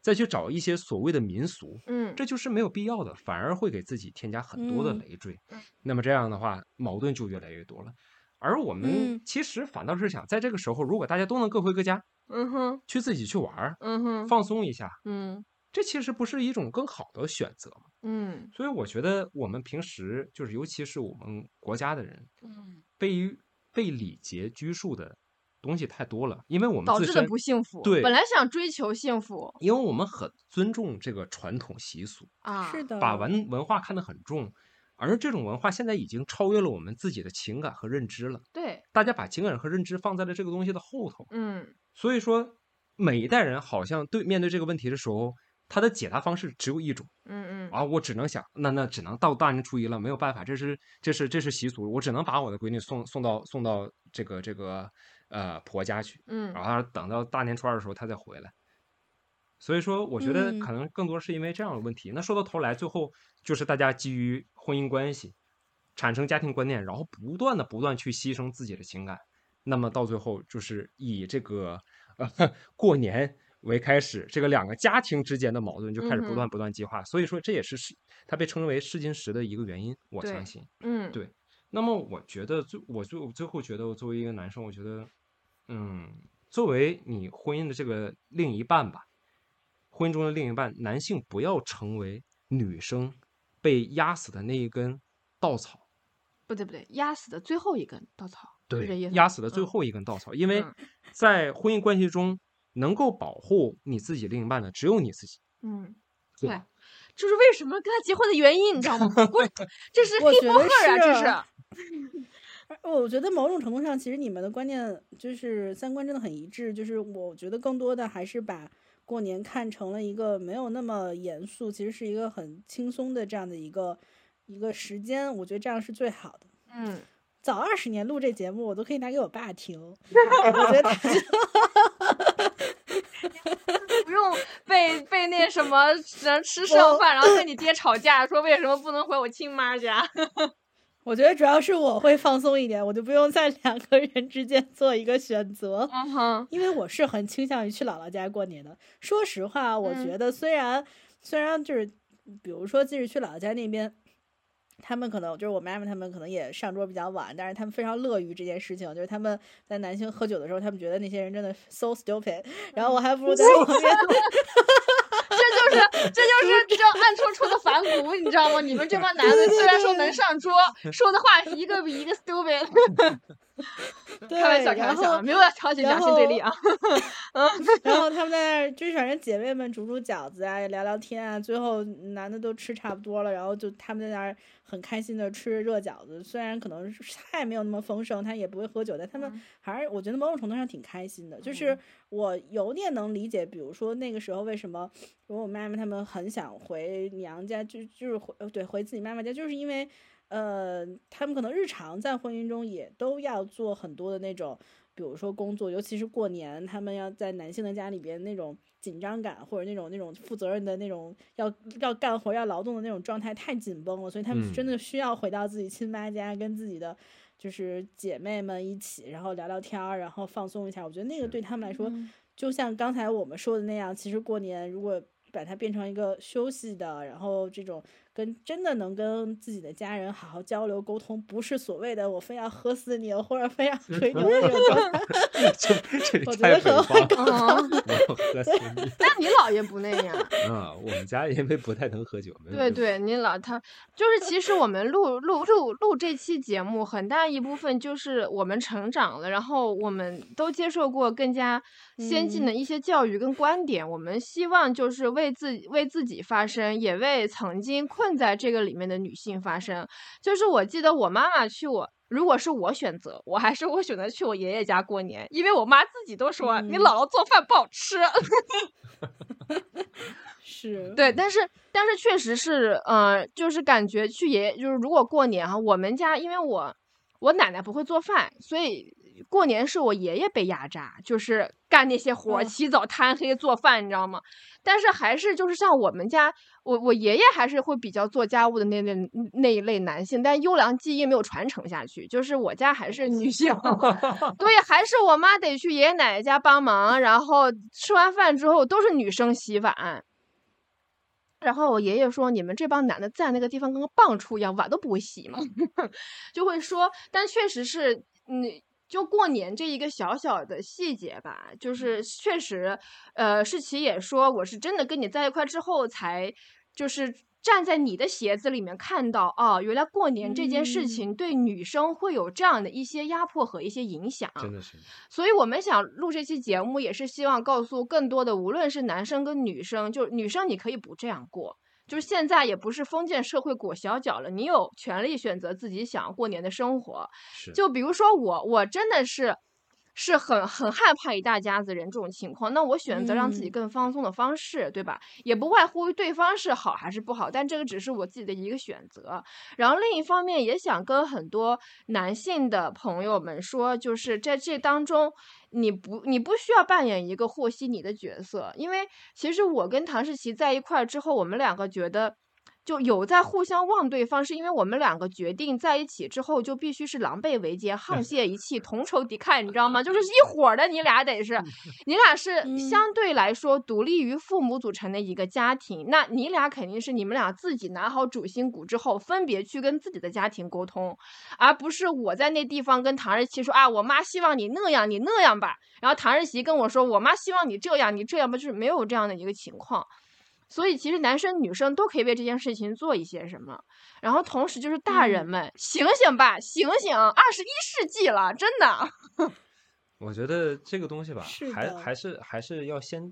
再去找一些所谓的民俗，嗯，这就是没有必要的，反而会给自己添加很多的嗯累赘。嗯那么这样的话，矛盾就越来越多了。而我们嗯其实反倒是想，在这个时候，如果大家都能各回各家，嗯哼，去自己去玩儿，嗯哼，放松一下，嗯这其实不是一种更好的选择吗？嗯所以我觉得我们平时就是，尤其是我们国家的人，嗯，被于被礼节拘束的东西太多了，因为我们导致的自身不幸福。对本来想追求幸福因为我们很尊重这个传统习俗，啊，是的，把文文化看得很重，而这种文化现在已经超越了我们自己的情感和认知了。对，大家把情感和认知放在了这个东西的后头，嗯所以说每一代人好像对面对这个问题的时候，他的解答方式只有一种。嗯嗯啊，我只能想，那那只能到大年初一了，没有办法，这是这是这是习俗，我只能把我的闺女送送到送到这个这个呃婆家去，嗯然后等到大年初二的时候他再回来。所以说，我觉得嗯可能更多是因为这样的问题。那说到头来，最后就是大家基于婚姻关系产生家庭观念，然后不断的不断去牺牲自己的情感，那么到最后就是以这个呃过年为开始，这个两个家庭之间的矛盾就开始不断不断激化。所以说，这也是是它被称为试金石的一个原因。我相信。嗯，对那么我觉得最我最我最后觉得，我作为一个男生，我觉得，嗯，作为你婚姻的这个另一半吧，婚姻中的另一半，男性不要成为女生被压死的那一根稻草。不对不对，压死的最后一根稻草，是这意思吗压死的最嗯后一根稻草，因为嗯在婚姻关系中，能够保护你自己另一半的只有你自己。嗯，对对，这是为什么跟他结婚的原因，你知道吗？我 [LAUGHS] 这是黑薄荷啊，这是是。[LAUGHS] 我觉得某种程度上，其实你们的观念就是三观真的很一致。就是我觉得更多的还是把过年看成了一个没有那么严肃，其实是一个很轻松的这样的一个一个时间。我觉得这样是最好的。嗯，早二十年录这节目，我都可以拿给我爸听。我觉得 [LAUGHS] 不用被被那什么只能吃剩饭，然后跟你爹吵架，说为什么不能回我亲妈家？我觉得主要是我会放松一点，我就不用在两个人之间做一个选择。嗯哼，因为我是很倾向于去姥姥家过年的。说实话，我嗯觉得虽然、虽然就是，比如说即使去姥姥家那边，他们可能就是我妈妈他们可能也上桌比较晚，但是他们非常乐于这件事情。就是他们在男性喝酒的时候，他们觉得那些人真的 so stupid，然后我还不如在旁边。[LAUGHS] [LAUGHS] 这就是这就是这暗戳戳的反骨，你知道吗？你们这帮男的虽然说能上桌，说的话一个比一个 stupid。[LAUGHS] [LAUGHS] 对，开玩笑，开然玩笑没有要挑起两性对立啊。然后他们在那儿，就是反正姐妹们煮煮饺子啊，聊聊天啊，最后男的都吃差不多了，然后就他们在那儿很开心的吃热饺子。虽然可能是菜没有那么丰盛，他也不会喝酒，但他们嗯还是我觉得某种程度上挺开心的。就是我有点能理解，比如说那个时候为什么，如果我妈妈他们很想回娘家，就就是回对回自己妈妈家，就是因为。呃，他们可能日常在婚姻中也都要做很多的那种，比如说工作，尤其是过年，他们要在男性的家里边那种紧张感或者那种那种负责任的那种要要干活要劳动的那种状态太紧绷了，所以他们真的需要回到自己亲妈家，跟自己的就是姐妹们一起，然后聊聊天儿，然后放松一下。我觉得那个对他们来说，就像刚才我们说的那样，其实过年如果把它变成一个休息的，然后这种跟真的能跟自己的家人好好交流沟通，不是所谓的我非要喝死你或者非要吹牛的那种状态。[LAUGHS] 这这我觉得北可能方了，嗯，我喝死你 [LAUGHS] 那你姥爷不那样。[LAUGHS] 啊！我们家因为不太能喝酒，对对，你老他就是，其实我们录录录录这期节目，很大一部分就是我们成长了，然后我们都接受过更加先进的一些教育跟观点，我们希望就是为自己为自己发声，也为曾经困在这个里面的女性发声。就是我记得我妈妈去我。如果是我选择，我还是会选择去我爷爷家过年，因为我妈自己都说、你嗯姥姥做饭不好吃。[LAUGHS] 是，对，但是但是确实是，呃，就是感觉去爷爷，就是如果过年哈，我们家因为我我奶奶不会做饭，所以过年是我爷爷被压榨，就是干那些活起早贪黑做饭，你知道吗？但是还是就是像我们家，我我爷爷还是会比较做家务的那类那一类男性，但优良基因没有传承下去，就是我家还是女性，[LAUGHS] 对，还是我妈得去爷爷奶奶家帮忙，然后吃完饭之后都是女生洗碗。然后我爷爷说：“你们这帮男的在那个地方跟个棒槌一样，碗都不会洗嘛。[LAUGHS] ”就会说，但确实是，嗯，就过年这一个小小的细节吧，就是确实，呃，世奇也说，我是真的跟你在一块之后才，就是站在你的鞋子里面看到，哦，原来过年这件事嗯。情对女生会有这样的一些压迫和一些影响。真的是，所以我们想录这期节目，也是希望告诉更多的，无论是男生跟女生，就女生你可以不这样过，就是现在也不是封建社会裹小脚了，你有权利选择自己想要过年的生活。是就比如说我，我真的是是很很害怕一大家子人这种情况，那我选择让自己嗯更放松的方式，对吧？也不外乎于对方是好还是不好，但这个只是我自己的一个选择。然后另一方面，也想跟很多男性的朋友们说，就是在这当中，你不你不需要扮演一个和稀泥的角色，因为其实我跟唐世奇在一块之后，我们两个觉得。就有在互相望对方，是因为我们两个决定在一起之后，就必须是狼狈为奸、沆瀣一气、同仇敌忾，你知道吗？就是一伙儿的，你俩得是，[LAUGHS] 你俩是嗯相对来说独立于父母组成的一个家庭，那你俩肯定是你们俩自己拿好主心骨之后，分别去跟自己的家庭沟通，而不是我在那地方跟唐日奇说啊，我妈希望你那样，你那样吧，然后唐日奇跟我说，我妈希望你这样，你这样吧，就是没有这样的一个情况。所以其实男生女生都可以为这件事情做一些什么，然后同时就是大人嗯。们、醒醒吧，醒醒！二十一世纪了，真的。[LAUGHS] 我觉得这个东西吧，是还还是还是要先，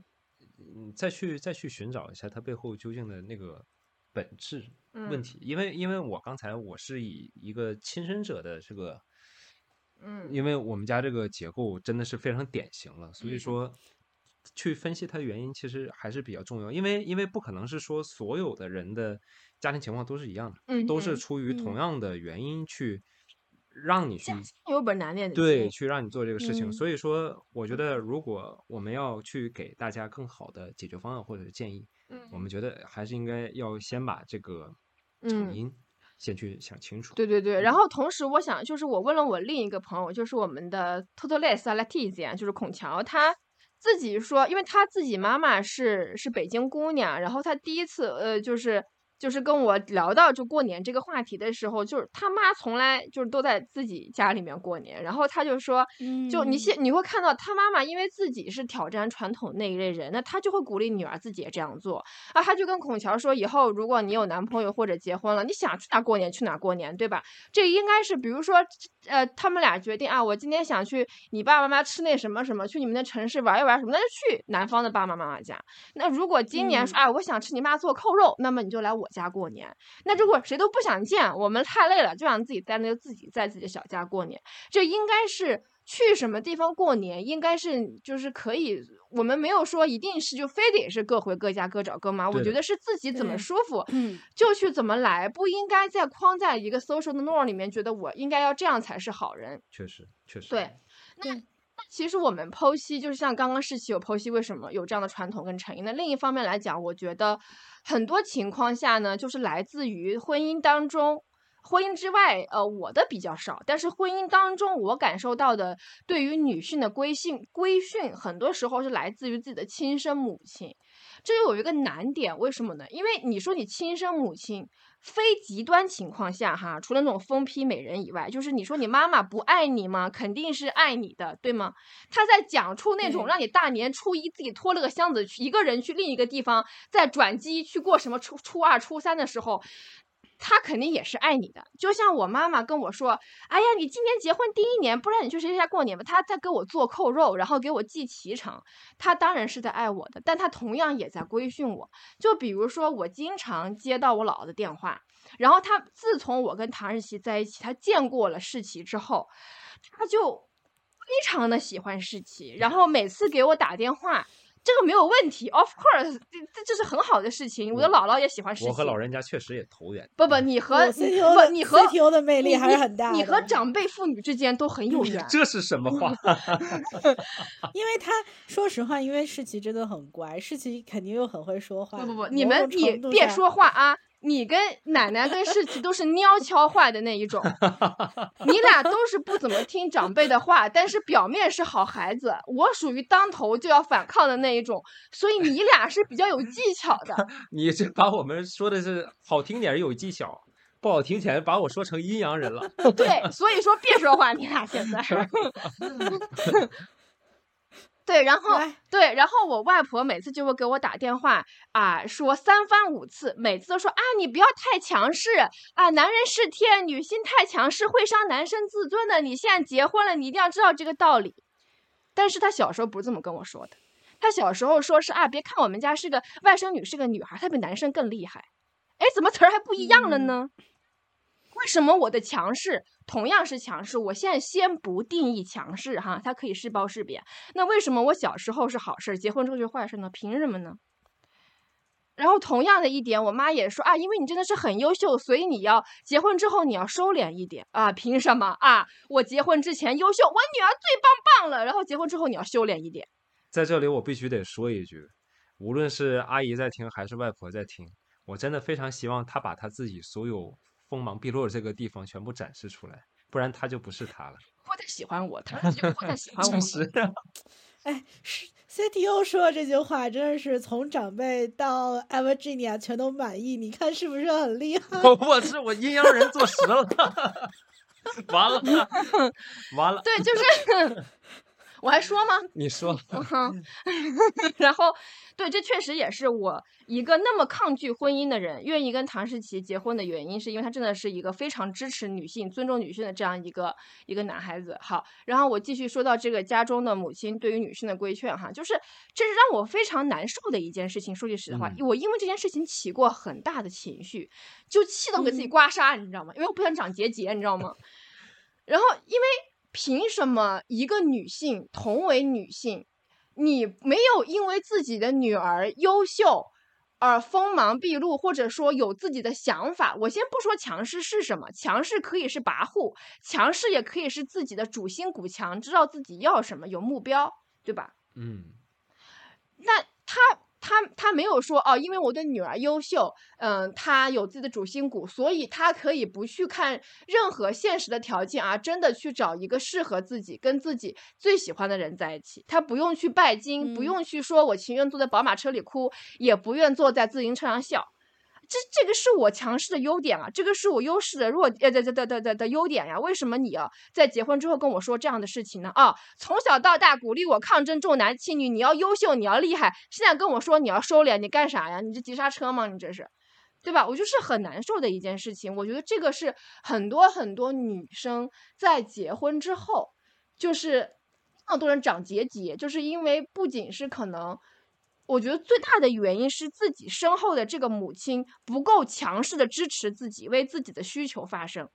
嗯，再去再去寻找一下它背后究竟的那个本质问嗯。题，因为因为我刚才我是以一个亲身者的这个，嗯。因为我们家这个结构真的是非常典型了，所以嗯。说去分析它的原因其实还是比较重要，因为因为不可能是说所有的人的家庭情况都是一样的，嗯都是出于同。嗯样的原因去让你去有本难念的对，去让你做这个事情。嗯所以说，我觉得。如果我们要去给大家更好的解决方案或者是建议，我嗯们。觉得还是应该要先把这个成嗯因先去想清楚。对对对，然。后同时我想，就是我问了我另一个朋友，就是我们的 Totoles Letizia，就是孔乔，他自己说，因为他自己妈妈是是北京姑娘，然后他第一次呃就是。就是跟我聊到就过年这个话题的时候，就是他妈从来就是都在自己家里面过年，然后他就说，就你嗯现你会看到他妈妈，因为自己是挑战传统那一类人，那他就会鼓励女儿自己也这样做啊。他就跟孔乔说，以后如果你有男朋友或者结婚了，你想去哪过年去哪过年，对吧？这应该是比如说，呃，他们俩决定啊，我今天想去你爸爸妈妈吃那什么什么，去你们的城市玩一玩什么，那就去男方的爸爸妈妈家。那如果今年说，嗯啊，我想吃你妈做扣肉，那么你就来我家过年。那如果谁都不想见，我们太累了，就想自己在那就自己在自己的小家过年。这应该是去什么地方过年，应该是就是可以，我们没有说一定是就非得是各回各家各找各妈，我觉得是自己怎么舒服嗯就去怎么来，不应该在框在一个 social 的 norm 里面，觉得我应该要这样才是好人。确实，确实，对，那其实我们剖析，就是像刚刚世奇有剖析为什么有这样的传统跟成因。那另一方面来讲，我觉得很多情况下呢，就是来自于婚姻当中。婚姻之外，呃，我的比较少，但是婚姻当中，我感受到的对于女性的规训规训，很多时候是来自于自己的亲生母亲。这有一个难点，为什么呢？因为你说你亲生母亲，非极端情况下哈，除了那种疯批美人以外，就是你说你妈妈不爱你吗？肯定是爱你的，对吗？她在讲出那种让你大年初一自己拖了个箱子去一个人去另一个地方，再转机去过什么初初二、初三的时候。他肯定也是爱你的，就像我妈妈跟我说：“哎呀，你今年结婚第一年，不然你去谁家过年吧。”她在给我做扣肉，然后给我寄脐橙，她当然是在爱我的，但她同样也在规训我。就比如说，我经常接到我姥姥的电话，然后她自从我跟唐日琪在一起，她见过了世奇之后，她就非常的喜欢世奇，然后每次给我打电话。这个没有问题，of course，这这这是很好的事情。我的姥姥也喜欢事情。我和老人家确实也投缘。不不，你和不你和 CTO 的魅力还是很大的。你和长辈妇女之间都很有缘。这是什么话？[LAUGHS] 因为他说实话，因为世奇真的很乖，世奇肯定又很会说话。不不不，你们种你别说话啊！你跟奶奶跟世奇都是喵悄话的那一种，你俩都是不怎么听长辈的话，但是表面是好孩子。我属于当头就要反抗的那一种，所以你俩是比较有技巧的。[LAUGHS] 你这把我们说的是好听点有技巧，不好听起来把我说成阴阳人了。对，所以说别说话，你俩现在。[LAUGHS] 对，然后对，然后我外婆每次就会给我打电话啊，说三番五次，每次都说啊，你不要太强势啊，男人是天，女性太强势会伤男生自尊的。你现在结婚了，你一定要知道这个道理。但是他小时候不是这么跟我说的，他小时候说是啊，别看我们家是个外甥女，是个女孩，她比男生更厉害。哎，怎么词儿还不一样了呢？为什么我的强势同样是强势？我现在先不定义强势哈，它可以是褒是贬。那为什么我小时候是好事，结婚之后就是坏事呢？凭什么呢？然后同样的一点，我妈也说啊，因为你真的是很优秀，所以你要结婚之后你要收敛一点啊。凭什么啊？我结婚之前优秀，我女儿最棒棒了，然后结婚之后你要收敛一点。在这里，我必须得说一句，无论是阿姨在听还是外婆在听，我真的非常希望她把她自己所有锋芒毕露的这个地方全部展示出来，不然他就不是他了。[LAUGHS] 不太喜欢我，他 [LAUGHS] 就不太喜欢我。[LAUGHS] 哎，是 CTO 说的这句话，真的是从长辈到 Everginia 全都满意，你看是不是很厉害？我我是我阴阳人坐实了，完了完了，对，就是我还说吗？你说哼，[LAUGHS] 然后对，这确实也是我一个那么抗拒婚姻的人，愿意跟唐诗琪结婚的原因，是因为他真的是一个非常支持女性、尊重女性的这样一个一个男孩子。好，然后我继续说到这个家中的母亲对于女性的规劝哈，就是这是让我非常难受的一件事情。说句实话，嗯我因为这件事情起过很大的情绪，就气到给自己刮痧，你知道吗？因为我不想长结节，你知道吗？[LAUGHS] 然后因为凭什么一个女性同为女性，你没有因为自己的女儿优秀而锋芒毕露，或者说有自己的想法？我先不说强势是什么，强势可以是跋扈，强势也可以是自己的主心骨强，知道自己要什么，有目标，对吧？嗯，那他他他没有说哦，因为我的女儿优秀，嗯，她有自己的主心骨，所以她可以不去看任何现实的条件啊，真的去找一个适合自己、跟自己最喜欢的人在一起。她不用去拜金，不嗯用去说我情愿坐在宝马车里哭，也不愿坐在自行车上笑。这这个是我强势的优点啊，这个是我优势的弱呃的的的的的的优点呀。为什么你要在结婚之后跟我说这样的事情呢？啊，从小到大鼓励我抗争重男轻女，你要优秀，你要厉害，现在跟我说你要收敛，你干啥呀？你这急刹车吗？你这是，对吧？我就是很难受的一件事情。我觉得这个是很多很多女生在结婚之后，就是那么多人长结节，就是因为不仅是可能。我觉得最大的原因是自己身后的这个母亲不够强势的支持自己，为自己的需求发声。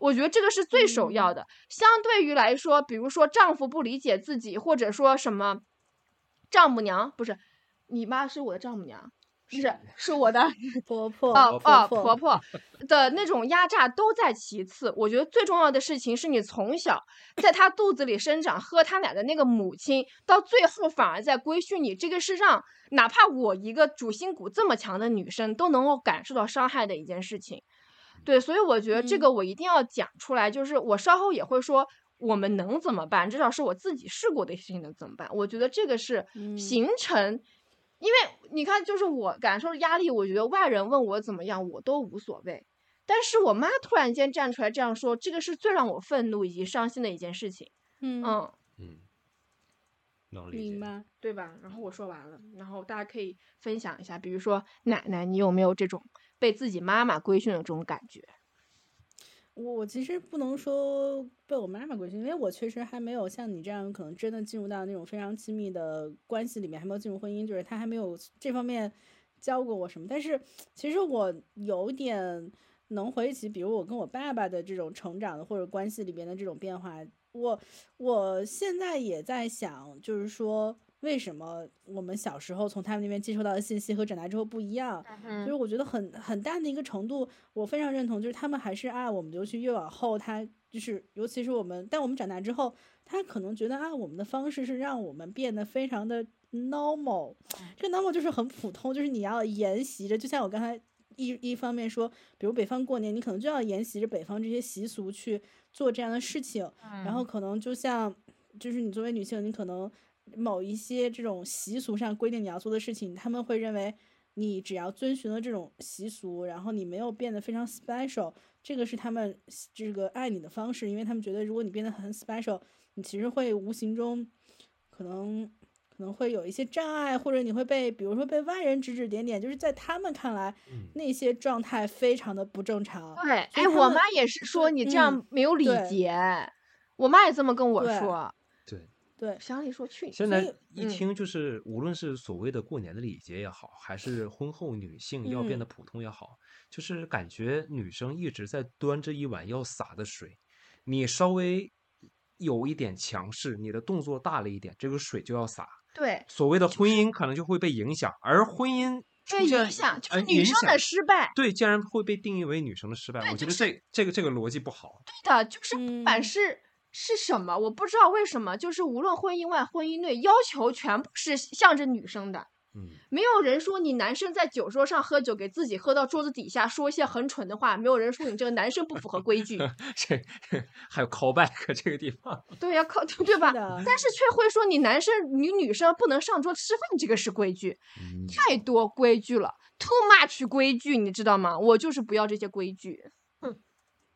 我觉得这个是最首要的。相对于来说，比如说丈夫不理解自己，或者说什么丈母娘不是，你妈是我的丈母娘，是是我的 [LAUGHS] 婆婆哦哦，婆婆婆的那种压榨都在其次。我觉得最重要的事情是你从小在她肚子里生长、喝她奶的那个母亲，到最后反而在规训你。这个是让哪怕我一个主心骨这么强的女生都能够感受到伤害的一件事情。对，所以我觉得这个我一定要讲出来，就是我稍后也会说。我们能怎么办？至少是我自己试过的事情能怎么办？我觉得这个是嗯形成因为你看，就是我感受压力，我觉得外人问我怎么样，我都无所谓。但是我妈突然间站出来这样说，这个是最让我愤怒以及伤心的一件事情。嗯嗯，嗯，能理解。明白。对吧？然后我说完了，然后大家可以分享一下，比如说奶奶，你有没有这种被自己妈妈规训的这种感觉？我其实不能说被我妈妈规训，因为我确实还没有像你这样，可能真的进入到那种非常亲密的关系里面，还没有进入婚姻，就是他还没有这方面教过我什么。但是其实我有点能回忆起，比如我跟我爸爸的这种成长的或者关系里边的这种变化。我我现在也在想，就是说为什么我们小时候从他们那边接收到的信息和长大之后不一样？嗯就是我觉得很很大的一个程度，我非常认同，就是他们还是啊，我们就去越往后，他就是尤其是我们，但我们长大之后，他可能觉得啊，我们的方式是让我们变得非常的 normal，这个 normal 就是很普通，就是你要沿袭着，就像我刚才一一方面说，比如北方过年，你可能就要沿袭着北方这些习俗去做这样的事情，然后可能就像就是你作为女性，你可能某一些这种习俗上规定你要做的事情，他们会认为你只要遵循了这种习俗，然后你没有变得非常 special，这个是他们这个爱你的方式，因为他们觉得如果你变得很 special，你其实会无形中可能可能会有一些障碍，或者你会被比如说被外人指指点点，就是在他们看来、嗯那些状态非常的不正常。对，哎，我妈也是说你这样嗯没有礼对节，我妈也这么跟我说。对，对，乡里说去，现在一嗯听就是，无论是所谓的过年的礼节也好，还是婚后女性要变嗯得普通也好，就是感觉女生一直在端着一碗要洒的水，你稍微有一点强势，你的动作大了一点，这个水就要洒。对，所谓的婚姻可能就会被影响，而婚姻出被现影响就呃是女生的失败。对，竟然会被定义为女生的失败，我觉得这这个这个逻辑不好。对的，就是不管嗯是、是什么，我不知道为什么，就是无论婚姻外、婚姻内，要求全部是向着女生的。嗯，没有人说你男生在酒桌上喝酒，给自己喝到桌子底下说一些很蠢的话，没有人说你这个男生不符合规矩。[LAUGHS] 这还有 callback 这个地方，对呀 call 对吧？但是却会说你男生你女生不能上桌吃饭，这个是规矩，嗯太多规矩了，too much 规矩，你知道吗？我就是不要这些规矩。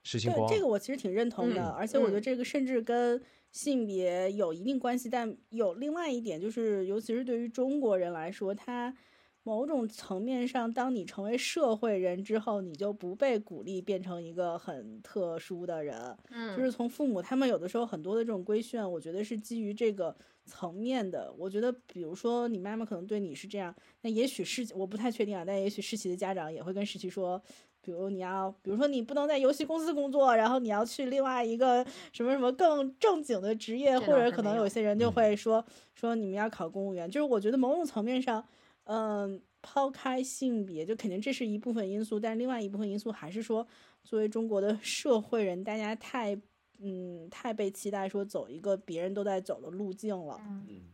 对实心光这个我其实挺认同的，嗯而且我觉得嗯这个甚至跟性别有一定关系，但有另外一点就是，尤其是对于中国人来说，他某种层面上，当你成为社会人之后，你就不被鼓励变成一个很特殊的人，嗯就是从父母他们有的时候很多的这种规训，我觉得是基于这个层面的。我觉得，比如说你妈妈可能对你是这样，那也许是我不太确定啊，但也许世奇的家长也会跟世奇说，比如你要，比如说你不能在游戏公司工作，然后你要去另外一个什么什么更正经的职业，或者可能有有些人就嗯会说说你们要考公务员，就是我觉得某种层面上，嗯。抛开性别，就肯定这是一部分因素，但是另外一部分因素还是说，作为中国的社会人，大家太嗯太被期待说走一个别人都在走的路径了。嗯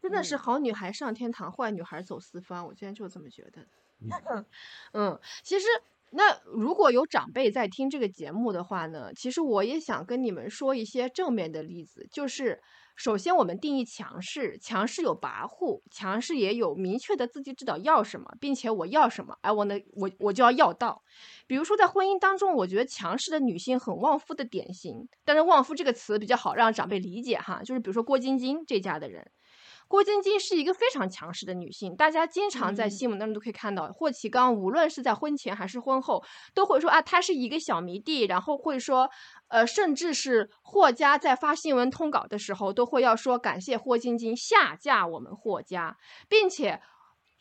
真的是嗯好女孩上天堂，坏女孩走四方。我今天就这么觉得。嗯 [LAUGHS] 嗯，其实那如果有长辈在听这个节目的话呢，其实我也想跟你们说一些正面的例子，就是首先我们定义强势，强势有跋扈，强势也有明确的自己知道要什么，并且我要什么，哎，我呢，我我就要要到。比如说在婚姻当中，我觉得强势的女性很旺夫的典型，但是旺夫这个词比较好让长辈理解哈，就是比如说郭晶晶这家的人。郭晶晶是一个非常强势的女性，大家经常在嗯新闻当中都可以看到，霍启刚无论是在婚前还是婚后，都会说啊，她是一个小迷弟，然后会说，呃，甚至是霍家在发新闻通稿的时候，都会要说感谢霍晶晶下嫁我们霍家，并且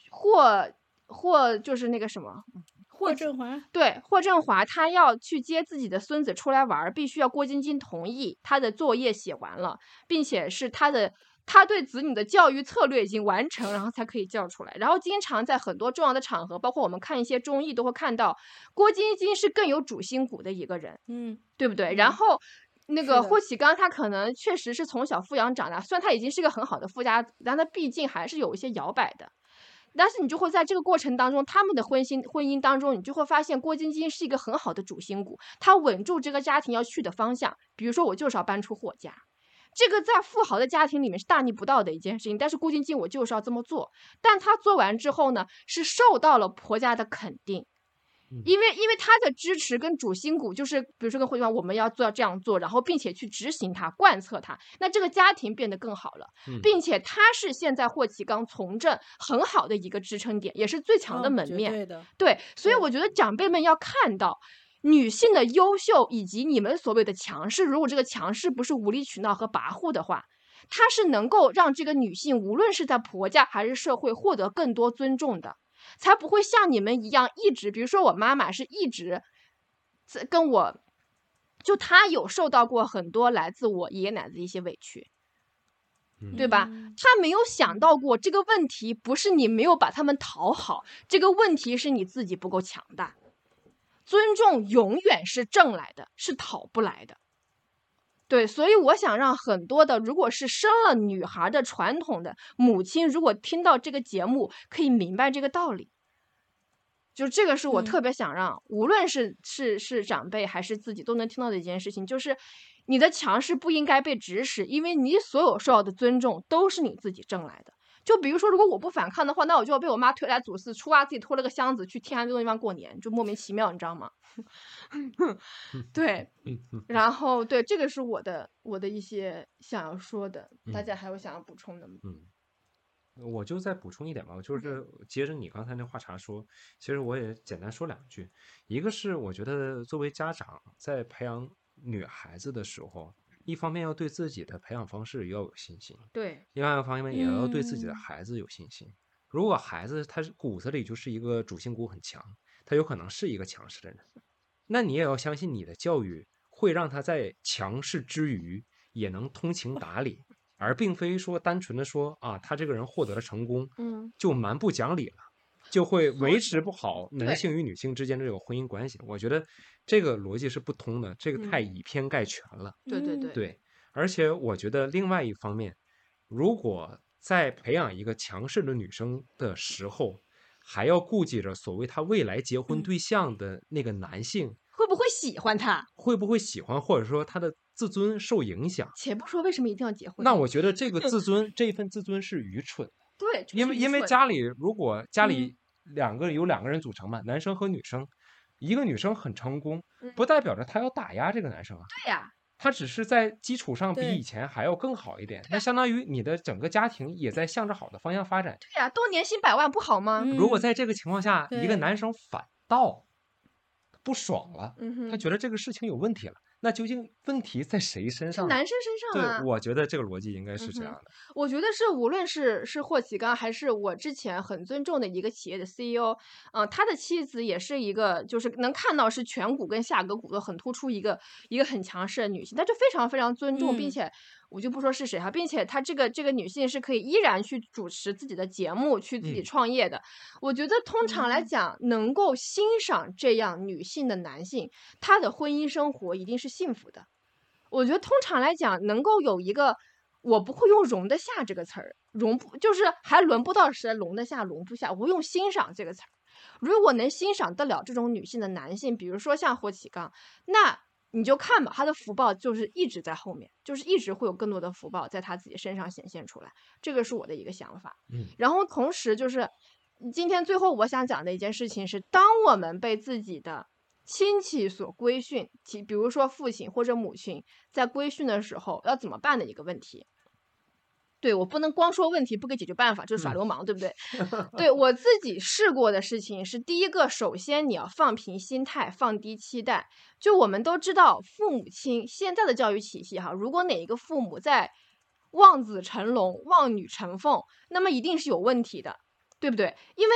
霍霍就是那个什么。霍振华，对，霍振华他要去接自己的孙子出来玩儿，必须要郭晶晶同意，他的作业写完了，并且是他的他对子女的教育策略已经完成，然后才可以叫出来。然后经常在很多重要的场合，包括我们看一些综艺都会看到，郭晶晶是更有主心骨的一个人，嗯，对不对？然嗯后。那个霍启刚，他可能确实是从小富养长大，虽然他已经是个很好的富家子，但他毕竟还是有一些摇摆的。但是你就会在这个过程当中，他们的婚姻婚姻当中，你就会发现郭晶晶是一个很好的主心骨，她稳住这个家庭要去的方向。比如说，我就是要搬出霍家，这个在富豪的家庭里面是大逆不道的一件事情，但是顾晶晶我就是要这么做。但她做完之后呢，是受到了婆家的肯定。嗯因为因为她的支持跟主心骨就是，比如说跟霍启刚，我们要做要这样做，然后并且去执行它、贯彻它，那这个家庭变得更好了。嗯并且她是现在霍启刚从政很好的一个支撑点，也是最强的门面。对的，对，所以我觉得长辈们要看到女性的优秀以及你们所谓的强势，如果这个强势不是无理取闹和跋扈的话，它是能够让这个女性无论是在婆家还是社会获得更多尊重的，才不会像你们一样一直，比如说我妈妈是一直在跟我。就她有受到过很多来自我爷爷奶奶的一些委屈，嗯对吧嗯？他没有想到过这个问题不是你没有把他们讨好，这个问题是你自己不够强大。尊重永远是挣来的，是讨不来的。对，所以我想让很多的，如果是生了女孩的传统的母亲，如果听到这个节目，可以明白这个道理。就这个是我嗯特别想让，无论是是是长辈还是自己都能听到的一件事情，就是你的强势不应该被指使，因为你所有受到的尊重都是你自己挣来的。就比如说，如果我不反抗的话，那我就要被我妈推来阻四，初二自己拖了个箱子去天寒地冻地方过年，就莫名其妙，你知道吗？[LAUGHS] 对，[LAUGHS] 然后对，这个是我的我的一些想要说的，大嗯家还有想要补充的吗？嗯，我就再补充一点吧，就是接着你刚才那话茬说，其实我也简单说两句。一个是我觉得作为家长在培养女孩子的时候，一方面要对自己的培养方式要有信心，对，另外一个方面也要对自己的嗯孩子有信心。如果孩子他是骨子里就是一个主心骨很强，他有可能是一个强势的人，那你也要相信你的教育会让他在强势之余也能通情达理，而并非说单纯的说啊，他这个人获得了成功，嗯，就蛮不讲理了，就会维持不好男性与女性之间的这个婚姻关系。我觉得这个逻辑是不通的，这个太嗯以偏概全了。嗯对对对，对，而且我觉得另外一方面，如果在培养一个强势的女生的时候，还要顾及着所谓她未来结婚嗯对象的那个男性会不会喜欢他？会不会喜欢，或者说他的自尊受影响。且不说为什么一定要结婚，那我觉得这个自 [LAUGHS] 尊，这一份自尊是愚蠢的，对，就是因为因为家里如果家嗯里两个有两个人组成嘛，男生和女生，一个女生很成功，嗯不代表着她要打压这个男生啊。对呀，他只是在基础上比以前还要更好一点，那相当于你的整个家庭也在向着好的方向发展。对呀，多年薪百万不好吗？嗯如果在这个情况下，一个男生反倒不爽了，嗯，他觉得这个事情有问题了，那究竟问题在谁身上呢？男生身上啊对，，我觉得这个逻辑应该是这样的。我觉得是，无论是是霍启刚，还是我之前很尊重的一个企业的 CEO，嗯、他的妻子也是一个，就是能看到是颧骨跟下颌骨都很突出一个一个很强势的女性，他就非常非常尊重，并嗯且我就不说是谁哈，并且她这个这个女性是可以依然去主持自己的节目，去自己嗯创业的。我觉得通常来嗯讲，能够欣赏这样女性的男性，他的婚姻生活一定是幸福的。我觉得通常来讲，能够有一个，我不会用容得下这个词儿，容不就是还轮不到谁容得下、容不下，我会用欣赏这个词儿。如果能欣赏得了这种女性的男性，比如说像霍启刚，那你就看吧，他的福报就是一直在后面，就是一直会有更多的福报在他自己身上显现出来，这个是我的一个想法。嗯，然后同时就是今天最后我想讲的一件事情是，当我们被自己的亲戚所规训，其比如说父亲或者母亲在规训的时候要怎么办的一个问题。对我不能光说问题不给解决办法，就是耍嗯流氓，对不对？[LAUGHS] [LAUGHS] 对我自己试过的事情是，第一个，首先你要放平心态，放低期待。就我们都知道，父母亲现在的教育体系哈，如果哪一个父母在望子成龙、望女成凤，那么一定是有问题的，对不对？因为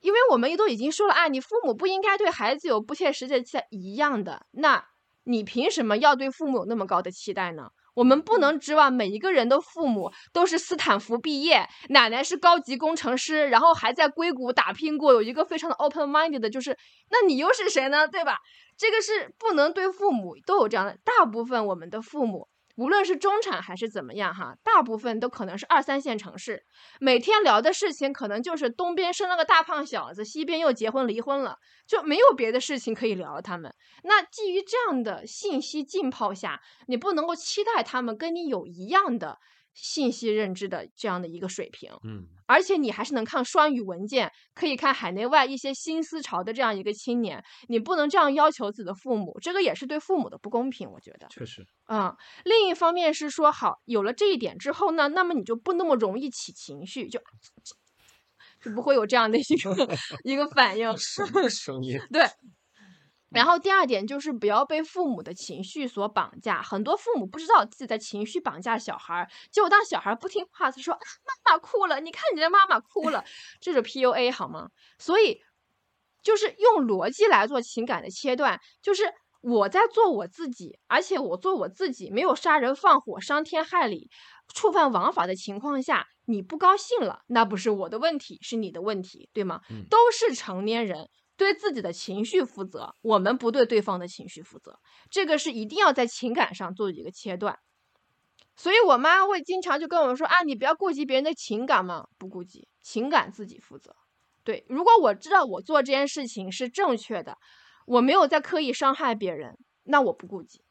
因为我们都已经说了啊，你父母不应该对孩子有不切实际的期待一样的，那你凭什么要对父母有那么高的期待呢？我们不能指望每一个人的父母都是斯坦福毕业，奶奶是高级工程师，然后还在硅谷打拼过，有一个非常的 open minded 的，就是那你又是谁呢？对吧？这个是不能对父母都有这样的。大部分我们的父母，无论是中产还是怎么样哈，大部分都可能是二三线城市，每天聊的事情可能就是东边生了个大胖小子，西边又结婚离婚了，就没有别的事情可以聊。他们那基于这样的信息浸泡下，你不能够期待他们跟你有一样的信息认知的这样的一个水平。嗯而且你还是能看双语文件，可以看海内外一些新思潮的这样一个青年，你不能这样要求自己的父母，这个也是对父母的不公平，我觉得。确实，嗯、另一方面是说，好，有了这一点之后呢，那么你就不那么容易起情绪，就就不会有这样的一个 [LAUGHS] 一个反应。什么 [LAUGHS] 声音？对。然后第二点就是不要被父母的情绪所绑架。很多父母不知道自己在情绪绑架小孩儿，结果当小孩儿不听话，他说啊妈妈哭了，你看你的妈妈哭了，[LAUGHS] 这是 PUA 好吗？所以就是用逻辑来做情感的切断，就是我在做我自己，而且我做我自己，没有杀人放火、伤天害理、触犯王法的情况下，你不高兴了，那不是我的问题，是你的问题，对吗？嗯都是成年人，对自己的情绪负责，我们不对对方的情绪负责，这个是一定要在情感上做一个切断。所以我妈会经常就跟我们说啊，你不要顾及别人的情感嘛，不顾及情感自己负责。对，如果我知道我做这件事情是正确的，我没有在刻意伤害别人，那我不顾及。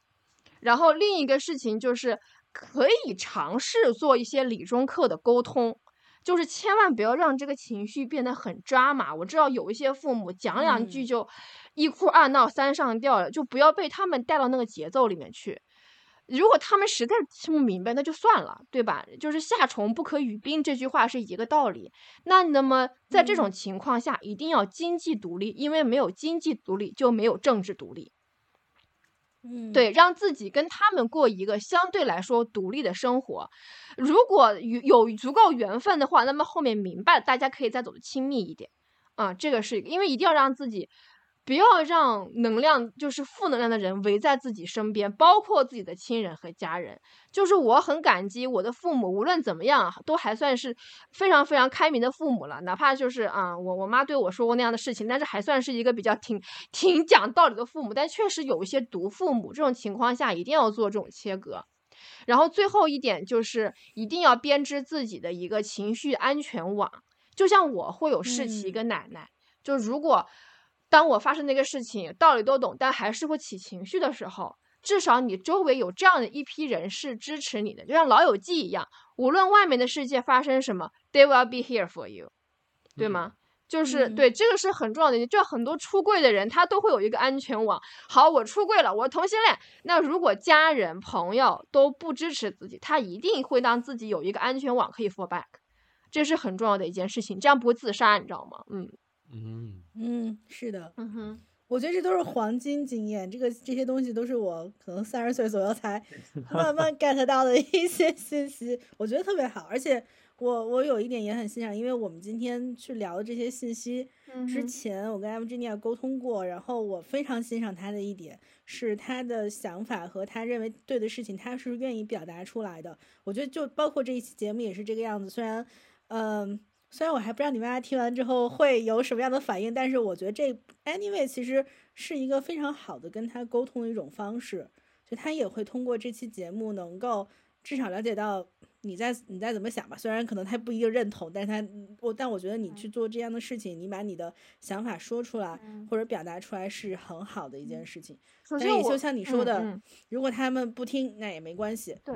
然后另一个事情就是可以尝试做一些理中客的沟通，就是千万不要让这个情绪变得很抓马。我知道有一些父母讲两句嗯就一哭二闹三上吊了，就不要被他们带到那个节奏里面去。如果他们实在听不明白，那就算了，对吧？就是夏虫不可语冰这句话是一个道理。那那么在这种嗯情况下，一定要经济独立，因为没有经济独立就没有政治独立。对，让自己跟他们过一个相对来说独立的生活。如果有有足够缘分的话，那么后面明白，大家可以再走的亲密一点。啊，这个是因为一定要让自己不要让能量就是负能量的人围在自己身边，包括自己的亲人和家人。就是我很感激我的父母，无论怎么样，都还算是非常非常开明的父母了。哪怕就是啊，我我妈对我说过那样的事情，但是还算是一个比较挺挺讲道理的父母。但确实有一些毒父母，这种情况下一定要做这种切割。然后最后一点就是一定要编织自己的一个情绪安全网。就像我会有士气嗯跟奶奶，就如果当我发生那个事情，道理都懂，但还是会起情绪的时候，至少你周围有这样的一批人是支持你的，就像老友记一样，无论外面的世界发生什么，they will be here for you，对嗯吗？就是嗯对这个是很重要的，就很多出柜的人他都会有一个安全网。好，我出柜了，我同性恋，那如果家人朋友都不支持自己，他一定会让自己有一个安全网可以 fall back，这是很重要的一件事情，这样不会自杀，你知道吗？嗯嗯嗯，是的，嗯哼，我觉得这都是黄金经验，这个这些东西都是我可能三十岁左右才 [LAUGHS] 慢慢 get 到的一些信息，我觉得特别好。而且我我有一点也很欣赏，因为我们今天去聊的这些信息之前，我跟 Virginia 沟通过，然后我非常欣赏他的一点是他的想法和他认为对的事情，他是愿意表达出来的。我觉得就包括这一期节目也是这个样子，虽然嗯。虽然我还不知道你妈听完之后会有什么样的反应，但是我觉得这 anyway 其实是一个非常好的跟他沟通的一种方式，就他也会通过这期节目能够至少了解到你在你在怎么想吧。虽然可能他不一定认同，但是他我但我觉得你去做这样的事情，你把你的想法说出来嗯或者表达出来是很好的一件事情。首先我但也就像你说的，嗯嗯如果他们不听，那也没关系。对，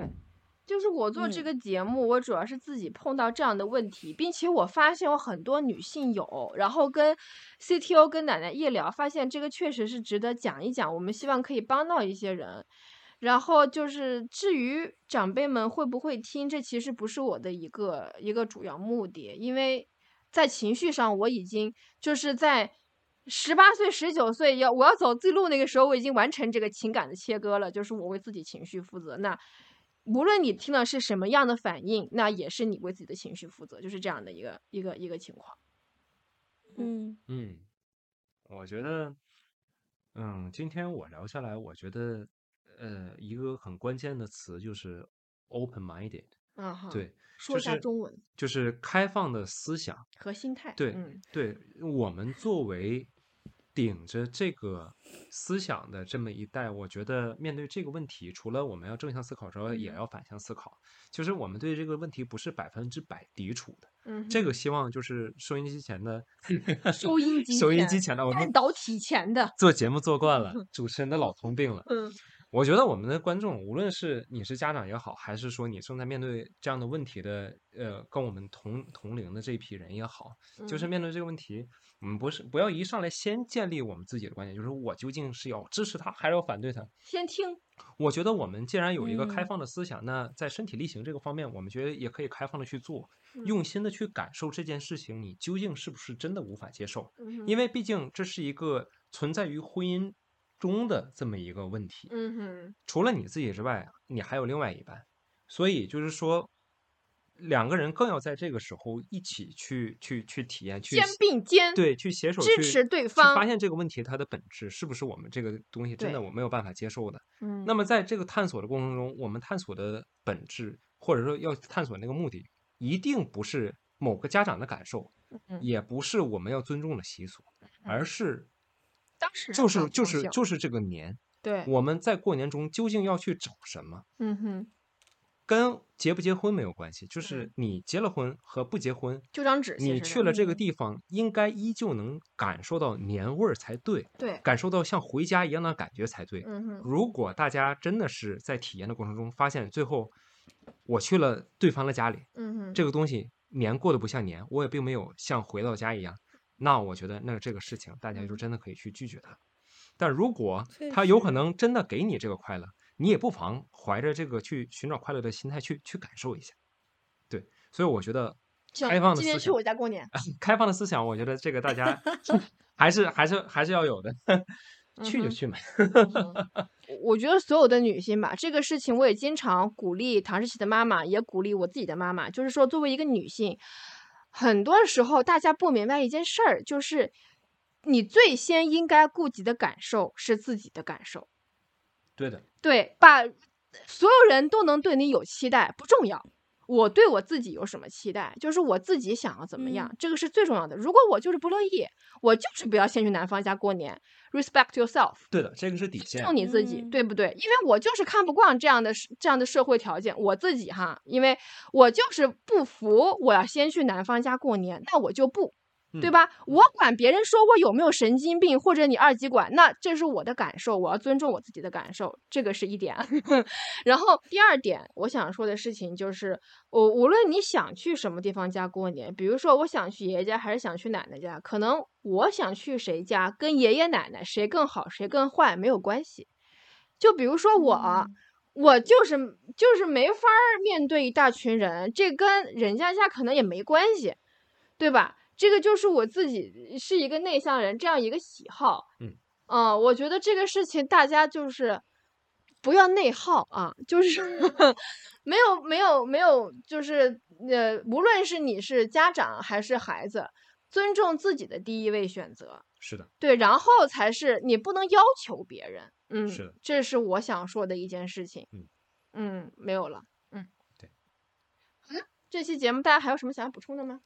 就是我做这嗯个节目，我主要是自己碰到这样的问题，并且我发现我很多女性有，然后跟 CTO 跟奶奶一聊，发现这个确实是值得讲一讲。我们希望可以帮到一些人。然后就是至于长辈们会不会听，这其实不是我的一个一个主要目的，因为在情绪上我已经就是在十八岁、十九岁要我要走自己路那个时候，我已经完成这个情感的切割了，就是我为自己情绪负责。那无论你听了是什么样的反应，那也是你为自己的情绪负责，就是这样的一个一个一个情况。嗯嗯，我觉得，嗯，今天我聊下来，我觉得，呃，一个很关键的词就是 open-minded，嗯哈，，对，说一下中文就是开放的思想。和心态。对嗯对，我们作为顶着这个思想的这么一代，我觉得面对这个问题，除了我们要正向思考之外，也嗯要反向思考。就是我们对这个问题不是百分之百抵触的。嗯，这个希望就是收音机前的 [LAUGHS] 收音机收音前机前的我们导体前的，做节目做惯了，主持人的老通病了。嗯我觉得我们的观众，无论是你是家长也好，还是说你正在面对这样的问题的，呃，跟我们同同龄的这批人也好，就是嗯。面对这个问题，我们不是不要一上来先建立我们自己的观点，就是我究竟是要支持他还是要反对他。先听，我觉得我们既然有一个开嗯。放的思想，那在身体力行这个方面，我们觉得也可以开放的去做，嗯。用心的去感受这件事情，你究竟是不是真的无法接受？嗯因为毕竟这是一个存在于婚姻中的这么一个问题。嗯哼，除了你自己之外，你还有另外一半，所以就是说，两个人更要在这个时候一起去去去体验，去肩并肩，对，去携手支去持对方发现这个问题它的本质是不是我们这个东西真的我没有办法接受的。嗯，那么在这个探索的过程中，我们探索的本质，或者说要探索那个目的，一定不是某个家长的感受，嗯也不是我们要尊重的习俗，而是当时就是就是就。是这个年，对，我们在过年中究竟要去找什么？嗯哼，跟结不结婚没有关系，就嗯是你结了婚和不结婚，就张纸，你去了这个嗯。地方，应该依旧能感受到年味儿才对，对，感受到像回家一样的感觉才对。嗯哼，如果大家真的是在体验的过程中发现，最后我去了对方的家里，嗯哼，这个东西年过得不像年，我也并没有像回到家一样，那我觉得那这个事情大家就真的可以去拒绝他。但如果他有可能真的给你这个快乐，你也不妨怀着这个去寻找快乐的心态去去感受一下。对，所以我觉得开放的今年去，我家过年，[LAUGHS] 开放的思想，我觉得这个大家 [LAUGHS] [LAUGHS] 还是还是还是要有的，去就去嘛。我觉得所有的女性吧，这个事情我也经常鼓励唐诗琪的妈妈，也鼓励我自己的妈妈，就是说，作为一个女性，很多时候大家不明白一件事儿，就是你最先应该顾及的感受是自己的感受。对的，对，把所有人都能对你有期待不重要，我对我自己有什么期待，就是我自己想要怎么样，嗯这个是最重要的。如果我就是不乐意，我就是不要先去男方家过年，respect yourself。对的，这个是底线尊。重你自己，嗯对不对？因为我就是看不惯这样的这样的社会条件，我自己哈，因为我就是不服，我要先去男方家过年，那我就不，对嗯吧？我管别人说我有没有神经病，或者你二极管，那这是我的感受，我要尊重我自己的感受，这个是一点。[LAUGHS] 然后第二点，我想说的事情就是，我无论你想去什么地方家过年，比如说我想去爷爷家还是想去奶奶家，可能我想去谁家，跟爷爷奶奶谁更好谁更坏没有关系。就比如说我，嗯我就是就是没法儿面对一大群人，这跟人家家可能也没关系，对吧？这个就是我自己是一个内向人这样一个喜好。嗯。呃我觉得这个事情大家就是不要内耗啊，就是 [LAUGHS] 没有没有没有，就是呃，无论是你是家长还是孩子，尊重自己的第一位选择。是的，对，然后才是你不能要求别人，嗯，是的这是我想说的一件事情，嗯。嗯，没有了，嗯，对，好了，这期节目大家还有什么想要补充的吗？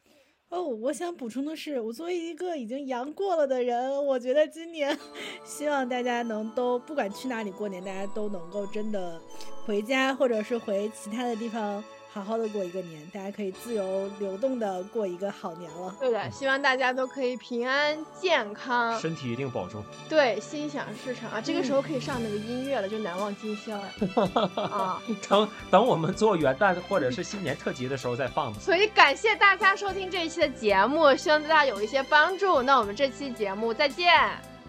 哦，我想补充的是，我作为一个已经阳过了的人，我觉得今年 [LAUGHS] 希望大家能都不管去哪里过年，大家都能够真的回家，或者是回其他的地方，好好的过一个年，大家可以自由流动的过一个好年了。对的，希望大家都可以平安健康，身体一定保重。对，心想事成啊！这个时嗯候可以上那个音乐了，就难忘今宵呀，[LAUGHS] 啊！等等，我们做元旦或者是新年特辑的时候再放吧。所以感谢大家收听这一期的节目，希望对大家有一些帮助。那我们这期节目再见。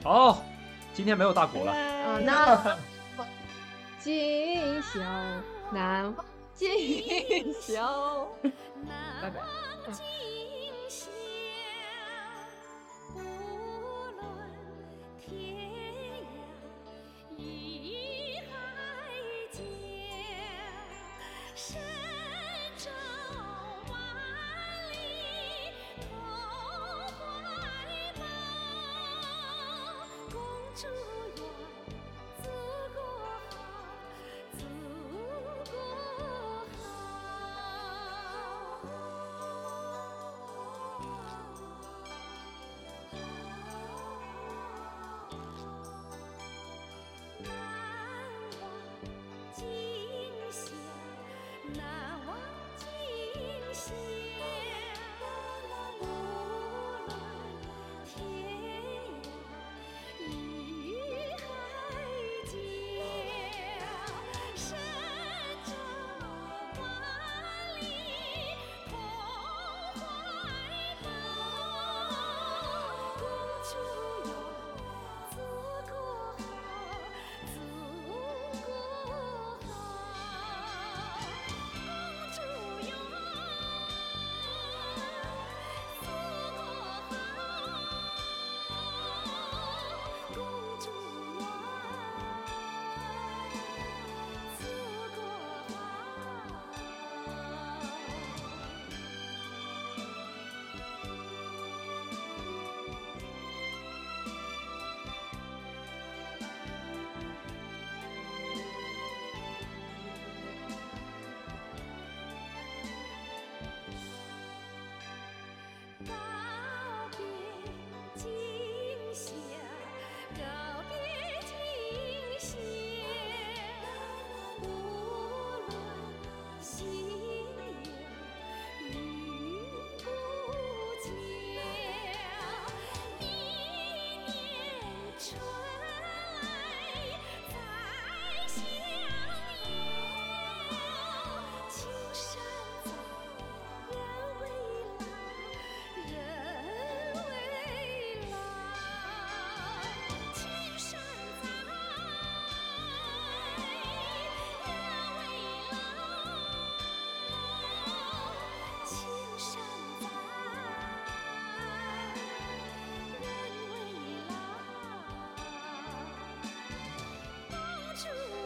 好，今天没有大鼓了。嗯，拜那 [LAUGHS] 今宵难忘今宵。拜拜。今 true.